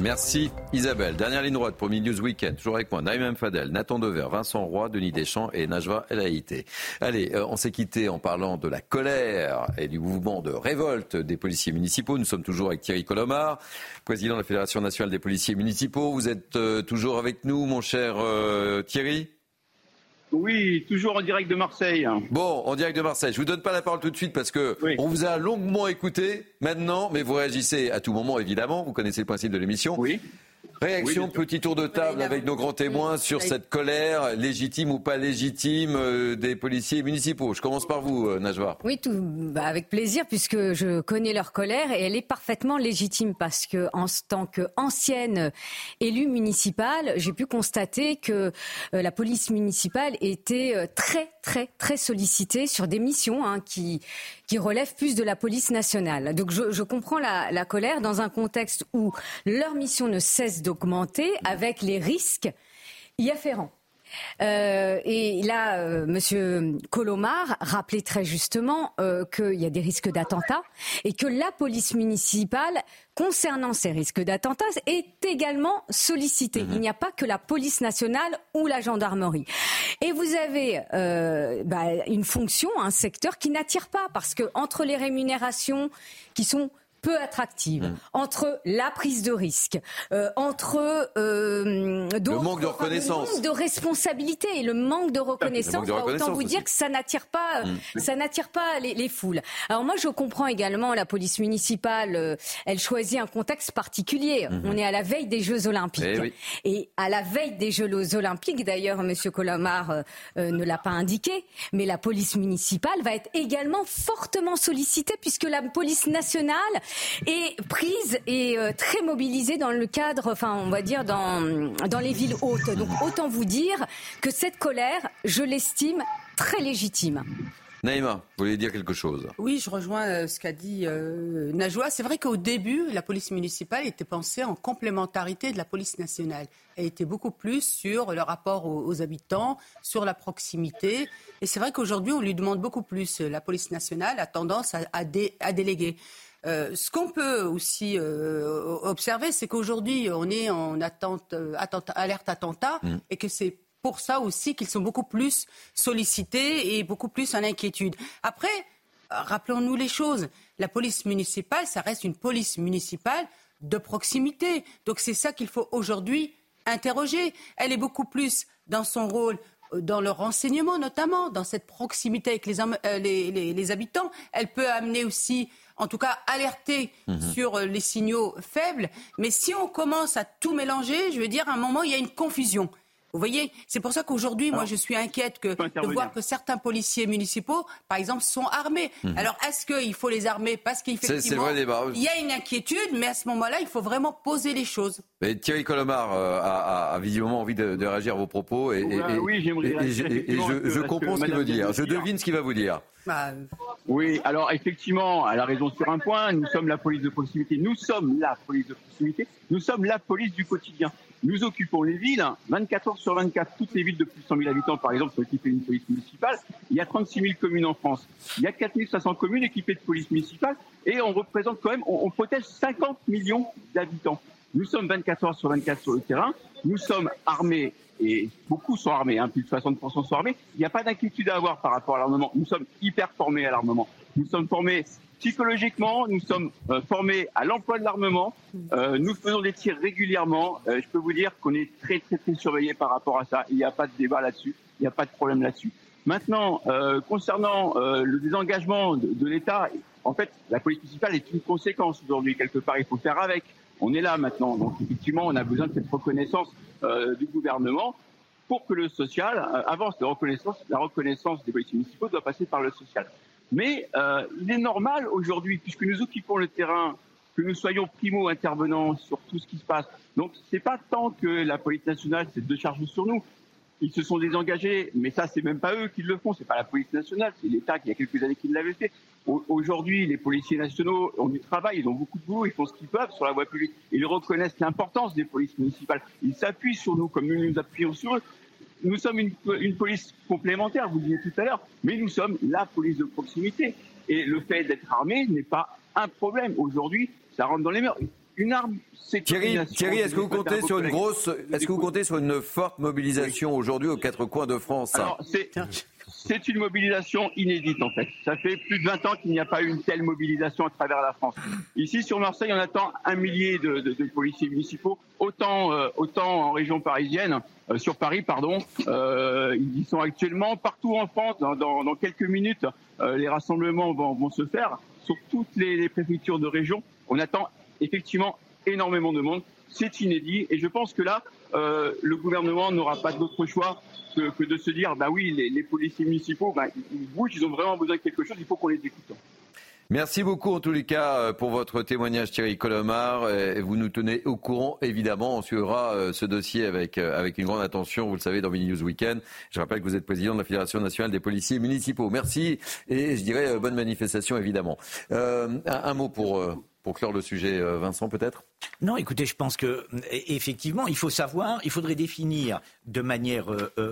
Merci Isabelle. Dernière ligne droite pour News Weekend. Toujours avec moi, Naïm Fadel, Nathan Dever, Vincent Roy, Denis Deschamps et Najwa El Haïté. Allez, euh, on s'est quitté en parlant de la colère et du mouvement de révolte des policiers municipaux. Nous sommes toujours avec Thierry Colomar, président de la Fédération nationale des policiers municipaux. Vous êtes euh, toujours avec nous, mon cher euh, Thierry? Oui, toujours en direct de Marseille. Bon, en direct de Marseille. Je vous donne pas la parole tout de suite parce que on vous a longuement écouté maintenant, mais vous réagissez à tout moment évidemment. Vous connaissez le principe de l'émission. Oui. Réaction, petit tour de table avec nos grands témoins sur cette colère, légitime ou pas légitime, euh, des policiers municipaux. Je commence par vous, euh, Najwa. Oui, tout, bah, avec plaisir, puisque je connais leur colère et elle est parfaitement légitime parce que, en tant qu'ancienne élue municipale, j'ai pu constater que euh, la police municipale était très, très, très sollicitée sur des missions hein, qui, qui relèvent plus de la police nationale. Donc je, comprends la, la colère dans un contexte où leur mission ne cesse d'augmenter avec les risques y afférents. Euh, et là, euh, Monsieur Colomar rappelait très justement euh, qu'il y a des risques d'attentats et que la police municipale, concernant ces risques d'attentats, est également sollicitée. Il n'y a pas que la police nationale ou la gendarmerie. Et vous avez bah, une fonction, un secteur qui n'attire pas parce que entre les rémunérations qui sont peu attractive mmh. entre la prise de risque, euh, entre euh, le manque de reconnaissance, le manque de responsabilité et le manque de reconnaissance. De autant vous dire que ça n'attire pas, mmh. ça n'attire pas les, les, foules. Alors moi, je comprends également la police municipale. Euh, elle choisit un contexte particulier. Mmh. On est à la veille des Jeux Olympiques et, eh et à la veille des Jeux Olympiques. D'ailleurs, Monsieur Colomar euh, euh, ne l'a pas indiqué, mais la police municipale va être également fortement sollicitée puisque la police nationale est prise et euh, très mobilisée dans le cadre, enfin on va dire dans, dans les villes hautes. Donc autant vous dire que cette colère, je l'estime très légitime. Naïma, vous voulez dire quelque chose Oui, je rejoins euh, ce qu'a dit euh, Najwa. C'est vrai qu'au début, la police municipale était pensée en complémentarité de la police nationale. Elle était beaucoup plus sur le rapport aux, habitants, sur la proximité. Et c'est vrai qu'aujourd'hui, on lui demande beaucoup plus. La police nationale a tendance à, à déléguer. Euh, ce qu'on peut aussi euh, observer, c'est qu'aujourd'hui, on est en attente, euh, alerte attentat mm. et que c'est pour ça aussi qu'ils sont beaucoup plus sollicités et beaucoup plus en inquiétude. Après, rappelons-nous les choses. La police municipale, ça reste une police municipale de proximité. Donc c'est ça qu'il faut aujourd'hui interroger. Elle est beaucoup plus dans son rôle dans le renseignement notamment, dans cette proximité avec les, les habitants. Elle peut amener aussi en tout cas alerter mhm. sur euh, les signaux faibles. Mais si on commence à tout mélanger, je veux dire, à un moment, il y a une confusion. Vous voyez, c'est pour ça qu'aujourd'hui, moi, je suis inquiète que, de voir que certains policiers municipaux, par exemple, sont armés. Mhm. Alors, est-ce qu'il faut les armer parce qu'effectivement, il y a une inquiétude, mais à ce moment-là, il faut vraiment poser les choses. Mais Thierry Colomar euh, a, visiblement envie de, réagir à vos propos et, oui, j'aimerais et, je, je comprends ce qu'il veut dire. Je devine ce qu'il va vous dire. Bah, oui, alors effectivement, elle a raison sur un point. Nous sommes la police de proximité. Nous sommes la police de proximité. Nous sommes la police du quotidien. Nous occupons les villes 24 heures sur 24. Toutes les villes de plus de 100 000 habitants, par exemple, sont équipées d'une police municipale. Il y a 36 000 communes en France. Il y a 4 500 communes équipées de police municipale et on représente quand même, on, protège 50 millions d'habitants. Nous sommes 24 heures sur 24 sur le terrain. Nous sommes armés et beaucoup sont armés, hein, plus de 60% sont armés. Il n'y a pas d'inquiétude à avoir par rapport à l'armement. Nous sommes hyper formés à l'armement. Nous sommes formés psychologiquement, nous sommes euh, formés à l'emploi de l'armement. Euh, nous faisons des tirs régulièrement. Euh, je peux vous dire qu'on est très très très surveillé par rapport à ça. Il n'y a pas de débat là-dessus. Il n'y a pas de problème là-dessus. Maintenant, concernant le désengagement de, l'État, en fait, la police municipale est une conséquence aujourd'hui quelque part. Il faut faire avec. On est là maintenant. Donc effectivement, on a besoin de cette reconnaissance du gouvernement pour que le social avance. La reconnaissance, la reconnaissance des policiers municipaux doit passer par le social. Mais euh, il est normal aujourd'hui, puisque nous occupons le terrain, que nous soyons primo intervenants sur tout ce qui se passe. Donc c'est pas tant que la police nationale s'est déchargée sur nous. Ils se sont désengagés, mais ça c'est même pas eux qui le font, c'est pas la police nationale, c'est l'État qui il y a quelques années qui l'avait fait. Aujourd'hui, les policiers nationaux ont du travail, ils ont beaucoup de boulot, ils font ce qu'ils peuvent sur la voie publique. Ils reconnaissent l'importance des polices municipales. Ils s'appuient sur nous comme nous nous appuyons sur eux nous sommes une, police complémentaire, vous disiez tout à l'heure, mais nous sommes la police de proximité. Et le fait d'être armé n'est pas un problème. Aujourd'hui, ça rentre dans les mœurs. Une arme, c'est Thierry, Thierry est-ce que vous comptez sur une grosse, est-ce que vous comptez sur une forte mobilisation aujourd'hui aux quatre coins de France Alors, c'est une mobilisation inédite en fait. Ça fait plus de 20 ans qu'il n'y a pas eu une telle mobilisation à travers la France. Ici sur Marseille, on attend un millier de, policiers municipaux, autant, euh, autant en région parisienne, euh, sur Paris, pardon. Euh, ils y sont actuellement partout en France. Dans, quelques minutes, les rassemblements vont, se faire sur toutes les préfectures de région. On attend effectivement énormément de monde. C'est inédit et je pense que là, le gouvernement n'aura pas d'autre choix que, de se dire, bah oui, les, policiers municipaux, bah, ils bougent, ils ont vraiment besoin de quelque chose, il faut qu'on les écoute. Merci beaucoup en tous les cas euh, pour votre témoignage Thierry Colomar. Vous nous tenez au courant évidemment. On suivra euh, ce dossier avec, euh, avec une grande attention, vous le savez, dans Mini News Weekend. Je rappelle que vous êtes président de la Fédération nationale des policiers municipaux. Merci et je dirais bonne manifestation évidemment. un, mot pour, pour clore le sujet, Vincent peut-être? Non, écoutez, je pense que effectivement, il faut savoir, il faudrait définir de manière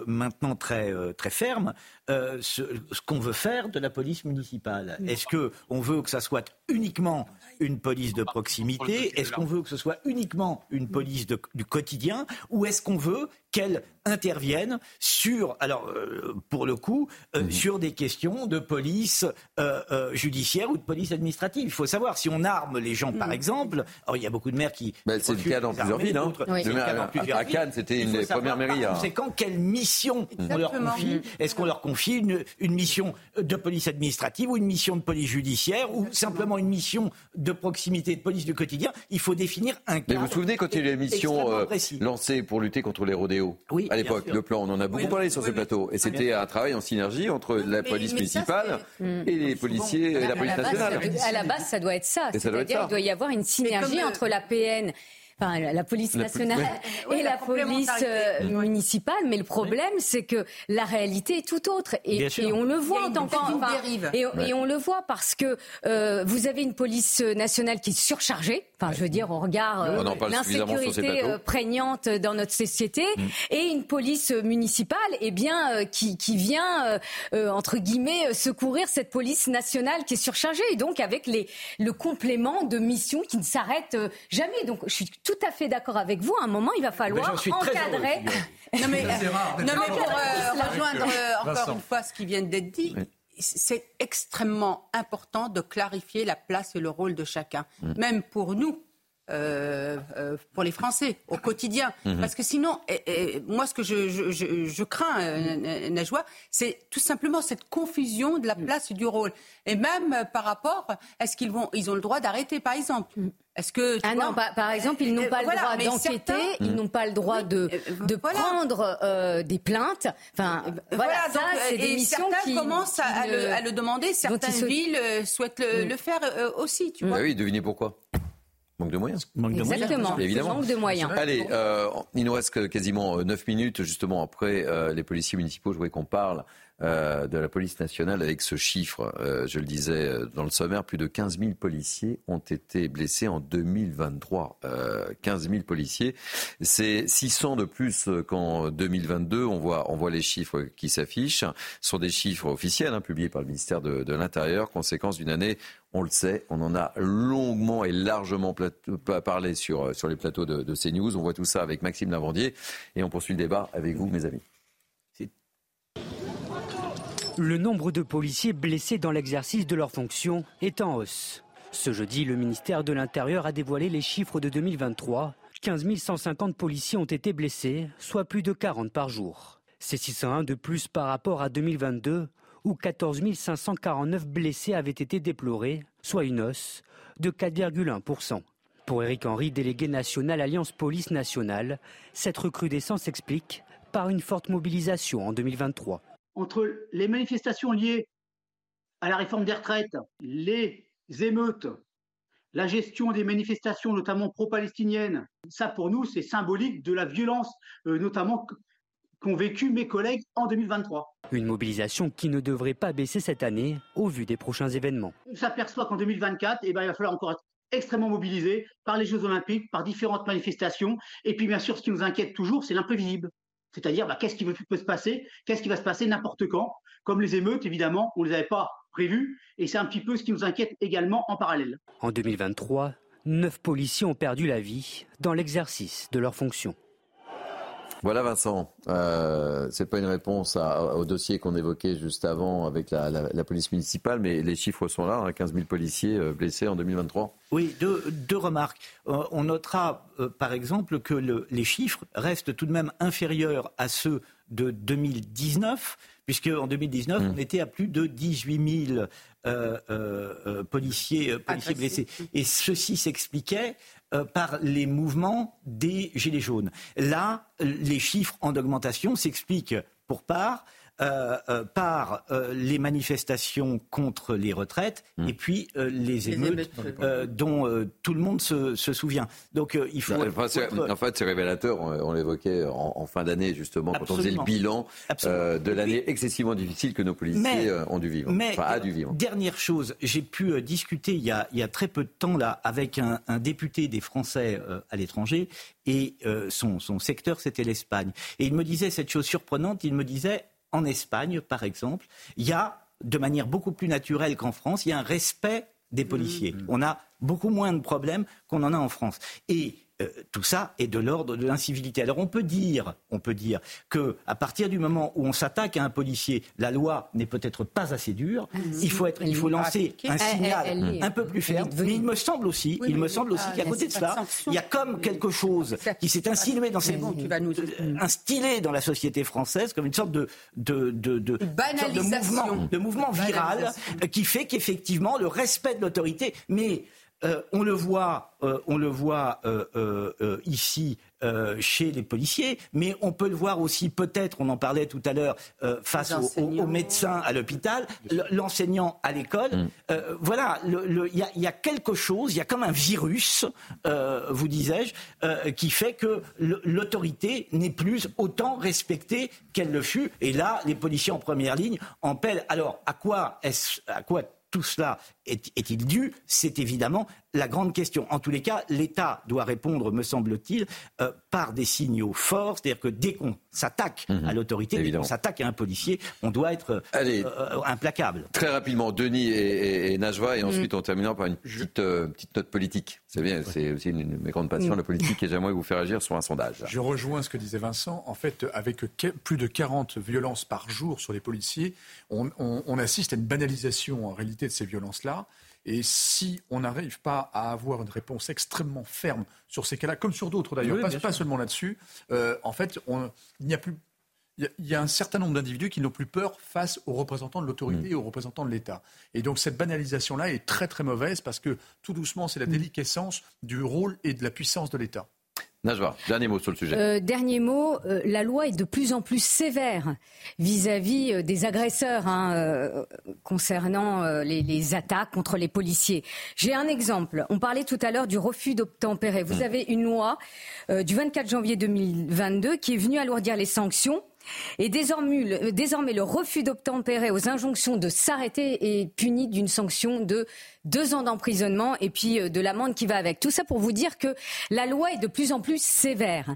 maintenant très très ferme ce, ce qu'on veut faire de la police municipale. Est-ce que on veut que ça soit uniquement une police de proximité Est-ce qu'on veut que ce soit uniquement une police du quotidien Ou est-ce qu'on veut qu'elle intervienne sur, alors euh, pour le coup, euh, sur des questions de police euh, judiciaire ou de police administrative? Il faut savoir si on arme les gens, par mhm. exemple. Alors il y a beaucoup de maires qui. Ben, c'est le cas dans plusieurs villes. Hein. à, Cannes, c'était une des premières mairies. C'est quand quelle mission on leur confie Est-ce qu'on leur confie une, une, mission de police administrative ou une mission de police judiciaire ou simplement une mission de proximité de police du quotidien Il faut définir un cadre. Mais vous vous souvenez quand il y a eu l'émission lancée pour lutter contre les rodéos oui, à l'époque, le plan, on en a beaucoup parlé sur ce plateau. Et c'était un travail en synergie entre la police municipale et les policiers et la police nationale. À la base, ça doit être ça. C'est-à-dire qu'il doit y avoir une synergie entre la PN enfin, la police nationale et la, police euh, municipale. Mais le problème, c'est que la réalité est tout autre. Et, on le voit en tant et, et, on le voit parce que euh, vous avez une police nationale qui est surchargée. Enfin, je veux dire, on regarde euh, l'insécurité prégnante dans notre société. Mm. et une police municipale, eh bien, qui, qui vient entre guillemets secourir cette police nationale qui est surchargée. Et donc avec les le complément de mission qui ne s'arrête jamais. Donc, je suis tout à fait d'accord avec vous. À un moment, il va falloir encadrer. non mais, non mais pour euh, rejoindre euh, encore une fois ce qui vient d'être dit, c'est extrêmement important de clarifier la place et le rôle de chacun. Mm. Même pour nous, euh, euh, pour les Français au quotidien. Mhm. Parce que sinon, moi, ce que je, je, crains, euh, Najwa, c'est tout simplement cette confusion de la mm. place du rôle. Et même par rapport, est-ce qu'ils vont, ils ont le droit d'arrêter, par exemple mm. Est-ce que ah non, par, exemple, ils n'ont pas le droit d'enquêter, ils n'ont pas le droit de, de prendre des plaintes. Enfin, voilà, ça, c'est des missions certains qui commencent à, le, demander. Certaines villes souhaitent le, mm. faire aussi. Tu vois. Ah oui, devinez pourquoi. Manque de moyens. Manque Exactement. Évidemment. Manque de moyens. Allez, euh, il nous reste quasiment 9 euh, minutes justement après euh, les policiers municipaux. Je voulais qu'on parle euh, de la police nationale avec ce chiffre. Euh, je le disais euh, dans le sommaire, plus de 15 000 policiers ont été blessés en 2023. 15 000 policiers, c'est 600 de plus qu'en 2022. On voit, on voit les chiffres qui s'affichent. Ce sont des chiffres officiels hein, publiés par le ministère de, de l'Intérieur, conséquence d'une année on le sait, on en a longuement et largement parlé sur, sur les plateaux de, de CNews. On voit tout ça avec Maxime Lavandier et on poursuit le débat avec vous, mes amis. Le nombre de policiers blessés dans l'exercice de leurs fonctions est en hausse. Ce jeudi, le ministère de l'Intérieur a dévoilé les chiffres de 2023. 15 150 policiers ont été blessés, soit plus de 40 par jour. C'est 601 de plus par rapport à 2022, où 14 549 blessés avaient été déplorés, soit une hausse de 4,1%. Pour Éric Henry, délégué national Alliance Police Nationale, cette recrudescence s'explique par une forte mobilisation en 2023 entre les manifestations liées à la réforme des retraites, les émeutes, la gestion des manifestations, notamment pro-palestiniennes, ça pour nous, c'est symbolique de la violence, euh, notamment qu'ont vécu mes collègues en 2023. Une mobilisation qui ne devrait pas baisser cette année au vu des prochains événements. On s'aperçoit qu'en 2024, eh ben, il va falloir encore être extrêmement mobilisé par les Jeux Olympiques, par différentes manifestations. Et puis bien sûr, ce qui nous inquiète toujours, c'est l'imprévisible. C'est-à-dire, bah, qu'est-ce qui peut se passer? Qu'est-ce qui va se passer n'importe quand? Comme les émeutes, évidemment, on ne les avait pas prévues. Et c'est un petit peu ce qui nous inquiète également en parallèle. En 2023, neuf policiers ont perdu la vie dans l'exercice de leurs fonctions. Voilà Vincent, euh, c'est pas une réponse au dossier qu'on évoquait juste avant avec la, police municipale, mais les chiffres sont là, 15 hein, 000 policiers euh, blessés en 2023. Oui, deux, remarques. Euh, on notera euh, par exemple que les chiffres restent tout de même inférieurs à ceux de 2019, puisque en 2019 mmh. on était à plus de 18 000 policiers, policiers blessés. Et ceci s'expliquait euh, par les mouvements des Gilets jaunes. Là, les chiffres en augmentation s'expliquent pour part euh, euh, par euh, les manifestations contre les retraites hmm. et puis les émeutes, dont tout le monde se, souvient. Donc il faut. En fait, c'est révélateur. On, l'évoquait en, fin d'année justement quand on faisait le bilan de l'année excessivement difficile que nos policiers ont dû vivre. Mais a dû vivre. dernière chose, j'ai pu discuter il y, a, il y, a, très peu de temps là avec un, un député des Français à l'étranger et son, son secteur c'était l'Espagne. Et il me disait cette chose surprenante. Il me disait en Espagne, par exemple, il y a, de manière beaucoup plus naturelle qu'en France, il y a un respect des policiers. Mmh. On a beaucoup moins de problèmes qu'on en a en France. Et euh, tout ça est de l'ordre de l'incivilité. Alors on peut dire, on peut dire que à partir du moment où on s'attaque à un policier, la loi n'est peut-être pas assez dure. Mmh. Il faut être, il faut lancer un signal un peu plus ferme. Mais il me semble aussi, il me semble aussi qu'à côté de cela, il y a comme quelque chose qui s'est insinué dans cette, euh, instillé dans la société française comme une sorte de de de, de, de mouvement, de mouvement viral qui fait qu'effectivement le respect de l'autorité, mais euh, on le voit, euh, on le voit euh, ici chez les policiers, mais on peut le voir aussi peut-être, on en parlait tout à l'heure, face aux, médecins à l'hôpital, l'enseignant à l'école. Mm. voilà, il y, a quelque chose, il y a comme un virus, vous disais-je, qui fait que l'autorité n'est plus autant respectée qu'elle le fut. Et là, les policiers en première ligne en pèlent. Alors, à quoi est-ce, à quoi tout cela est-il dû? C'est évidemment la grande question. En tous les cas, l'État doit répondre, me semble-t-il, euh, par des signaux forts. C'est-à-dire que dès qu'on s'attaque à mhm. l'autorité, dès qu'on s'attaque à un policier, on doit être euh, euh, implacable. Très rapidement, Denis et, Najwa, et mhm. ensuite on terminera par une petite, petite note politique. C'est bien, c'est aussi une, de mes grandes passions, mhm. la politique, et j'aimerais vous faire agir sur un sondage. Je rejoins ce que disait Vincent. En fait, avec plus de 40 violences par jour sur les policiers, on assiste à une banalisation en réalité de ces violences-là. Et si on n'arrive pas à avoir une réponse extrêmement ferme sur ces cas-là, comme sur d'autres d'ailleurs, pas, seulement là-dessus, euh, en fait, il n'y a plus il y, a un certain nombre d'individus qui n'ont plus peur face aux représentants de l'autorité mm. et aux représentants de l'État. Et donc cette banalisation-là est très très mauvaise parce que tout doucement, c'est la mm. déliquescence du rôle et de la puissance de l'État. Najwa, dernier mot sur le sujet. Euh, dernier mot, euh, la loi est de plus en plus sévère vis-à-vis euh, des agresseurs hein, concernant les, les, attaques contre les policiers. J'ai un exemple. On parlait tout à l'heure du refus d'obtempérer. Vous mm. avez une loi du 24 janvier 2022 qui est venue alourdir les sanctions et désormais, le, désormais, le refus d'obtempérer aux injonctions de s'arrêter est puni d'une sanction de deux ans d'emprisonnement et puis euh, de l'amende qui va avec. Tout ça pour vous dire que la loi est de plus en plus sévère.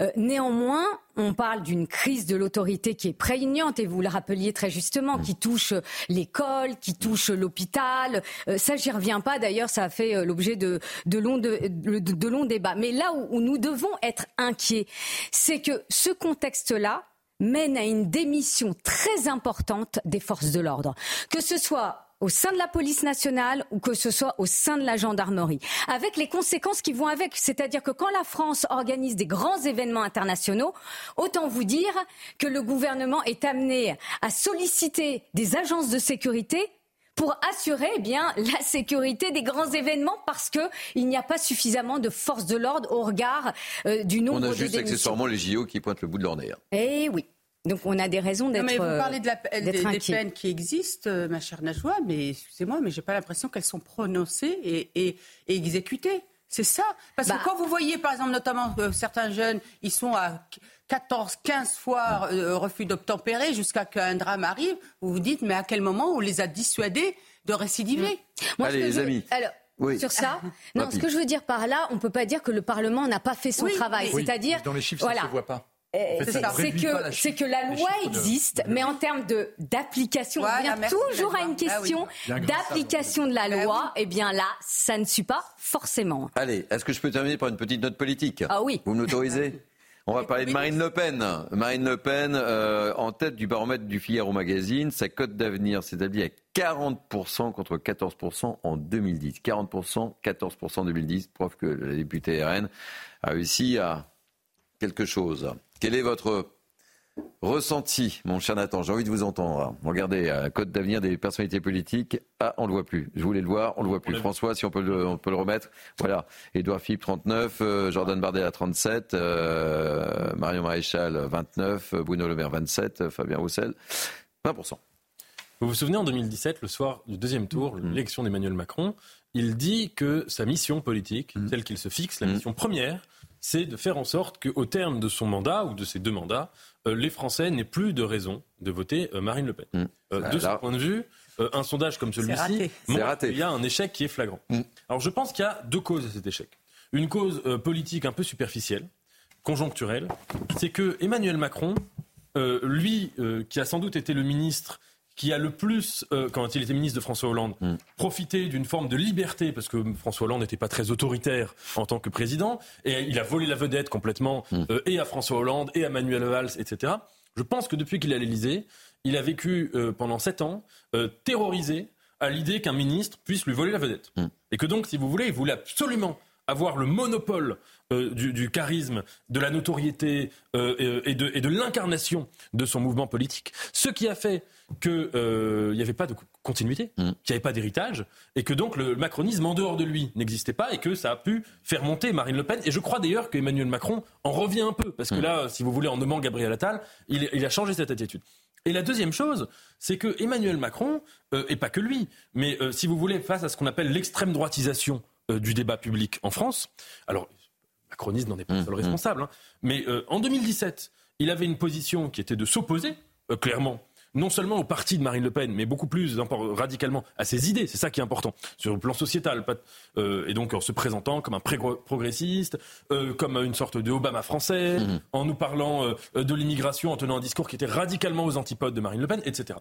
Euh, néanmoins, on parle d'une crise de l'autorité qui est prégnante et vous le rappeliez très justement, qui touche l'école, qui touche l'hôpital. Euh, ça, j'y reviens pas. D'ailleurs, ça a fait l'objet de, longs débats. Mais là où nous devons être inquiets, c'est que ce contexte-là, mène à une démission très importante des forces de l'ordre. Que ce soit au sein de la police nationale ou que ce soit au sein de la gendarmerie, avec les conséquences qui vont avec. C'est-à-dire que quand la France organise des grands événements internationaux, autant vous dire que le gouvernement est amené à solliciter des agences de sécurité pour assurer eh bien la sécurité des grands événements parce que il n'y a pas suffisamment de forces de l'ordre au regard euh, du nombre de On a juste accessoirement les JO qui pointent le bout de leur nez. Hein. Eh oui. Donc on a des raisons d'être. Mais vous parlez de la, des, des, peines qui existent, euh, ma chère Najwa, mais excusez-moi, mais j'ai pas l'impression qu'elles sont prononcées et, et, et exécutées. C'est ça? Parce que bah. quand vous voyez, par exemple, notamment euh, certains jeunes, ils sont à 14, 15 fois euh, refus d'obtempérer jusqu'à qu'un drame arrive, vous vous dites, mais à quel moment on les a dissuadés de récidiver Allez, les amis. Alors, sur ça. Non, ce que je veux dire par là, on ne peut pas dire que le Parlement n'a pas fait son travail. C'est-à-dire, dans les chiffres, ça ne se voit pas. Euh, c'est que, c'est que la loi existe, mais en termes de d'application, on revient toujours à une ah question d'application de la bah loi. Et eh bien là, ça ne suit pas forcément. Allez, est-ce que je peux terminer par une petite note politique? Ah oui. Vous m'autorisez On va parler de Marine Le Pen. Marine Le Pen, euh, en tête du baromètre du Figaro Magazine, sa cote d'avenir s'établit à 40% contre 14% en 2010. 40%, 14% en 2010, preuve que la députée RN a réussi à quelque chose. Quel est votre ressenti, mon cher Nathan J'ai envie de vous entendre. Regardez, euh, code d'avenir des personnalités politiques. Ah, on ne le voit plus. Je voulais le voir, on ne le voit plus. François, si on peut le, on peut le remettre. Voilà. Édouard Philippe, 39. Euh, Jordan Bardet 37. Euh, Marion Maréchal, 29. Bruno Le Maire, 27. Fabien Roussel, 20%. Vous vous souvenez, en 2017, le soir du deuxième tour, mm-hmm. l'élection d'Emmanuel Macron, il dit que sa mission politique, mm-hmm. telle qu'il se fixe, la mm-hmm. mission première, c'est de faire en sorte qu'au terme de son mandat ou de ses deux mandats, euh, les Français n'aient plus de raison de voter euh, Marine Le Pen. Mm. Euh, de ce point de vue, un sondage comme celui-ci montre qu'il y a un échec qui est flagrant. Mm. Alors je pense qu'il y a deux causes à cet échec. Une cause politique un peu superficielle, conjoncturelle, c'est que Emmanuel Macron, lui, qui a sans doute été le ministre qui a le plus, euh, quand il était ministre de François Hollande, mm. profité d'une forme de liberté, parce que François Hollande n'était pas très autoritaire en tant que président, et il a volé la vedette complètement, mm. euh, et à François Hollande, et à Manuel Valls, etc. Je pense que depuis qu'il est à l'Élysée, il a vécu euh, pendant sept ans terrorisé à l'idée qu'un ministre puisse lui voler la vedette. Mm. Et que donc, si vous voulez, il voulait absolument avoir le monopole euh, du, charisme, de la notoriété euh, et de, l'incarnation de son mouvement politique. Ce qui a fait qu'il euh, n'y avait pas de continuité, mm. qu'il n'y avait pas d'héritage, et que donc le macronisme en dehors de lui n'existait pas, et que ça a pu faire monter Marine Le Pen. Et je crois d'ailleurs qu'Emmanuel Macron en revient un peu, parce que mm. là, si vous voulez, en nommant Gabriel Attal, il, a changé cette attitude. Et la deuxième chose, c'est que Emmanuel Macron, et pas que lui, mais si vous voulez, face à ce qu'on appelle l'extrême droitisation du débat public en France, alors Macroniste n'en est pas le seul mmh, mmh. responsable. Hein. Mais euh, en 2017, il avait une position qui était de s'opposer, euh, clairement, non seulement au parti de Marine Le Pen, mais beaucoup plus radicalement à ses idées. C'est ça qui est important sur le plan sociétal. Euh, et donc en se présentant comme un progressiste, comme une sorte de Obama français, mmh. en nous parlant de l'immigration, en tenant un discours qui était radicalement aux antipodes de Marine Le Pen, etc.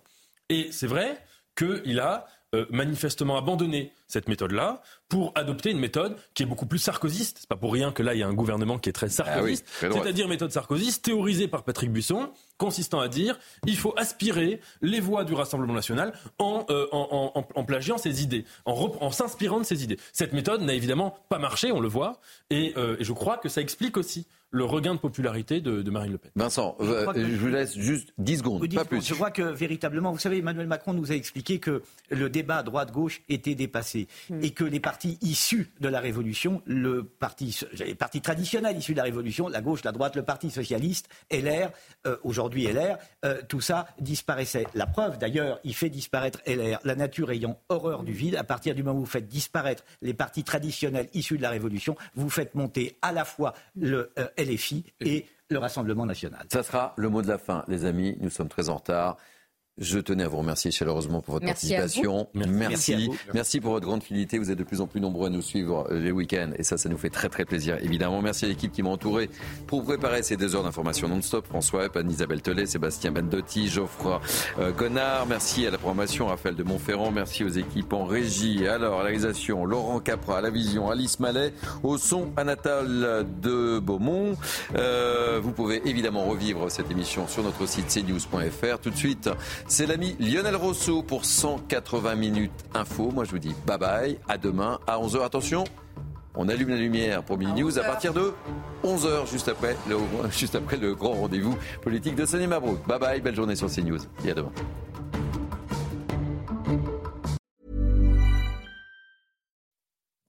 Et c'est vrai qu'il a manifestement abandonné cette méthode-là pour adopter une méthode qui est beaucoup plus sarkozyste. C'est pas pour rien que là, il y a un gouvernement qui est très ah sarkozyste. C'est-à-dire méthode sarkozyste théorisée par Patrick Buisson, consistant à dire il faut aspirer les voix du Rassemblement national en, euh, en, plagiant ses idées, en, s'inspirant de ses idées. Cette méthode n'a évidemment pas marché, on le voit, et, euh, et je crois que ça explique aussi le regain de popularité de, Marine Le Pen. Vincent, euh, je, vous laisse juste 10 secondes, pas plus. Je crois que véritablement, vous savez, Emmanuel Macron nous a expliqué que le débat droite-gauche était dépassé hmm. et que les partis issus de la Révolution, le parti, les partis traditionnels issus de la Révolution, la gauche, la droite, le Parti socialiste, LR, euh, aujourd'hui LR, euh, tout ça disparaissait. La preuve, d'ailleurs, il fait disparaître LR, la nature ayant horreur du vide. À partir du moment où vous faites disparaître les partis traditionnels issus de la Révolution, vous faites monter à la fois le LFI et le Rassemblement national. Ça sera le mot de la fin, les amis. Nous sommes très en retard. Je tenais à vous remercier chaleureusement pour votre participation. Merci. Merci. pour votre grande fidélité. Vous êtes de plus en plus nombreux à nous suivre euh, les week-ends et ça, ça nous fait très très plaisir. Évidemment, merci à l'équipe qui m'a entouré pour préparer ces deux heures d'information non-stop. François Epp, Anne-Isabelle Tellet, Sébastien Bendotti, Geoffroy euh, Connard. Merci à la programmation Raphaël de Montferrand. Merci aux équipes en régie. Alors, à la réalisation, Laurent Capra, à la vision, Alice Mallet, au son, Anatole de Beaumont. Euh, vous pouvez évidemment revivre cette émission sur notre site cnews.fr. Tout de suite, c'est l'ami Lionel Rousseau pour 180 minutes info. Moi, je vous dis bye bye. À demain à 11h. Attention, on allume la lumière pour Mini News à partir de 11h, juste après le, juste après le grand rendez-vous politique de Sané Mabrouk. Bye bye. Belle journée sur CNews. Et à demain.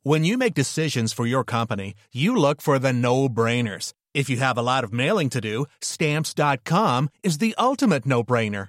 When you make decisions for your company, you look for the no-brainers. If you have a lot of mailing to do, stamps.com is the ultimate no-brainer.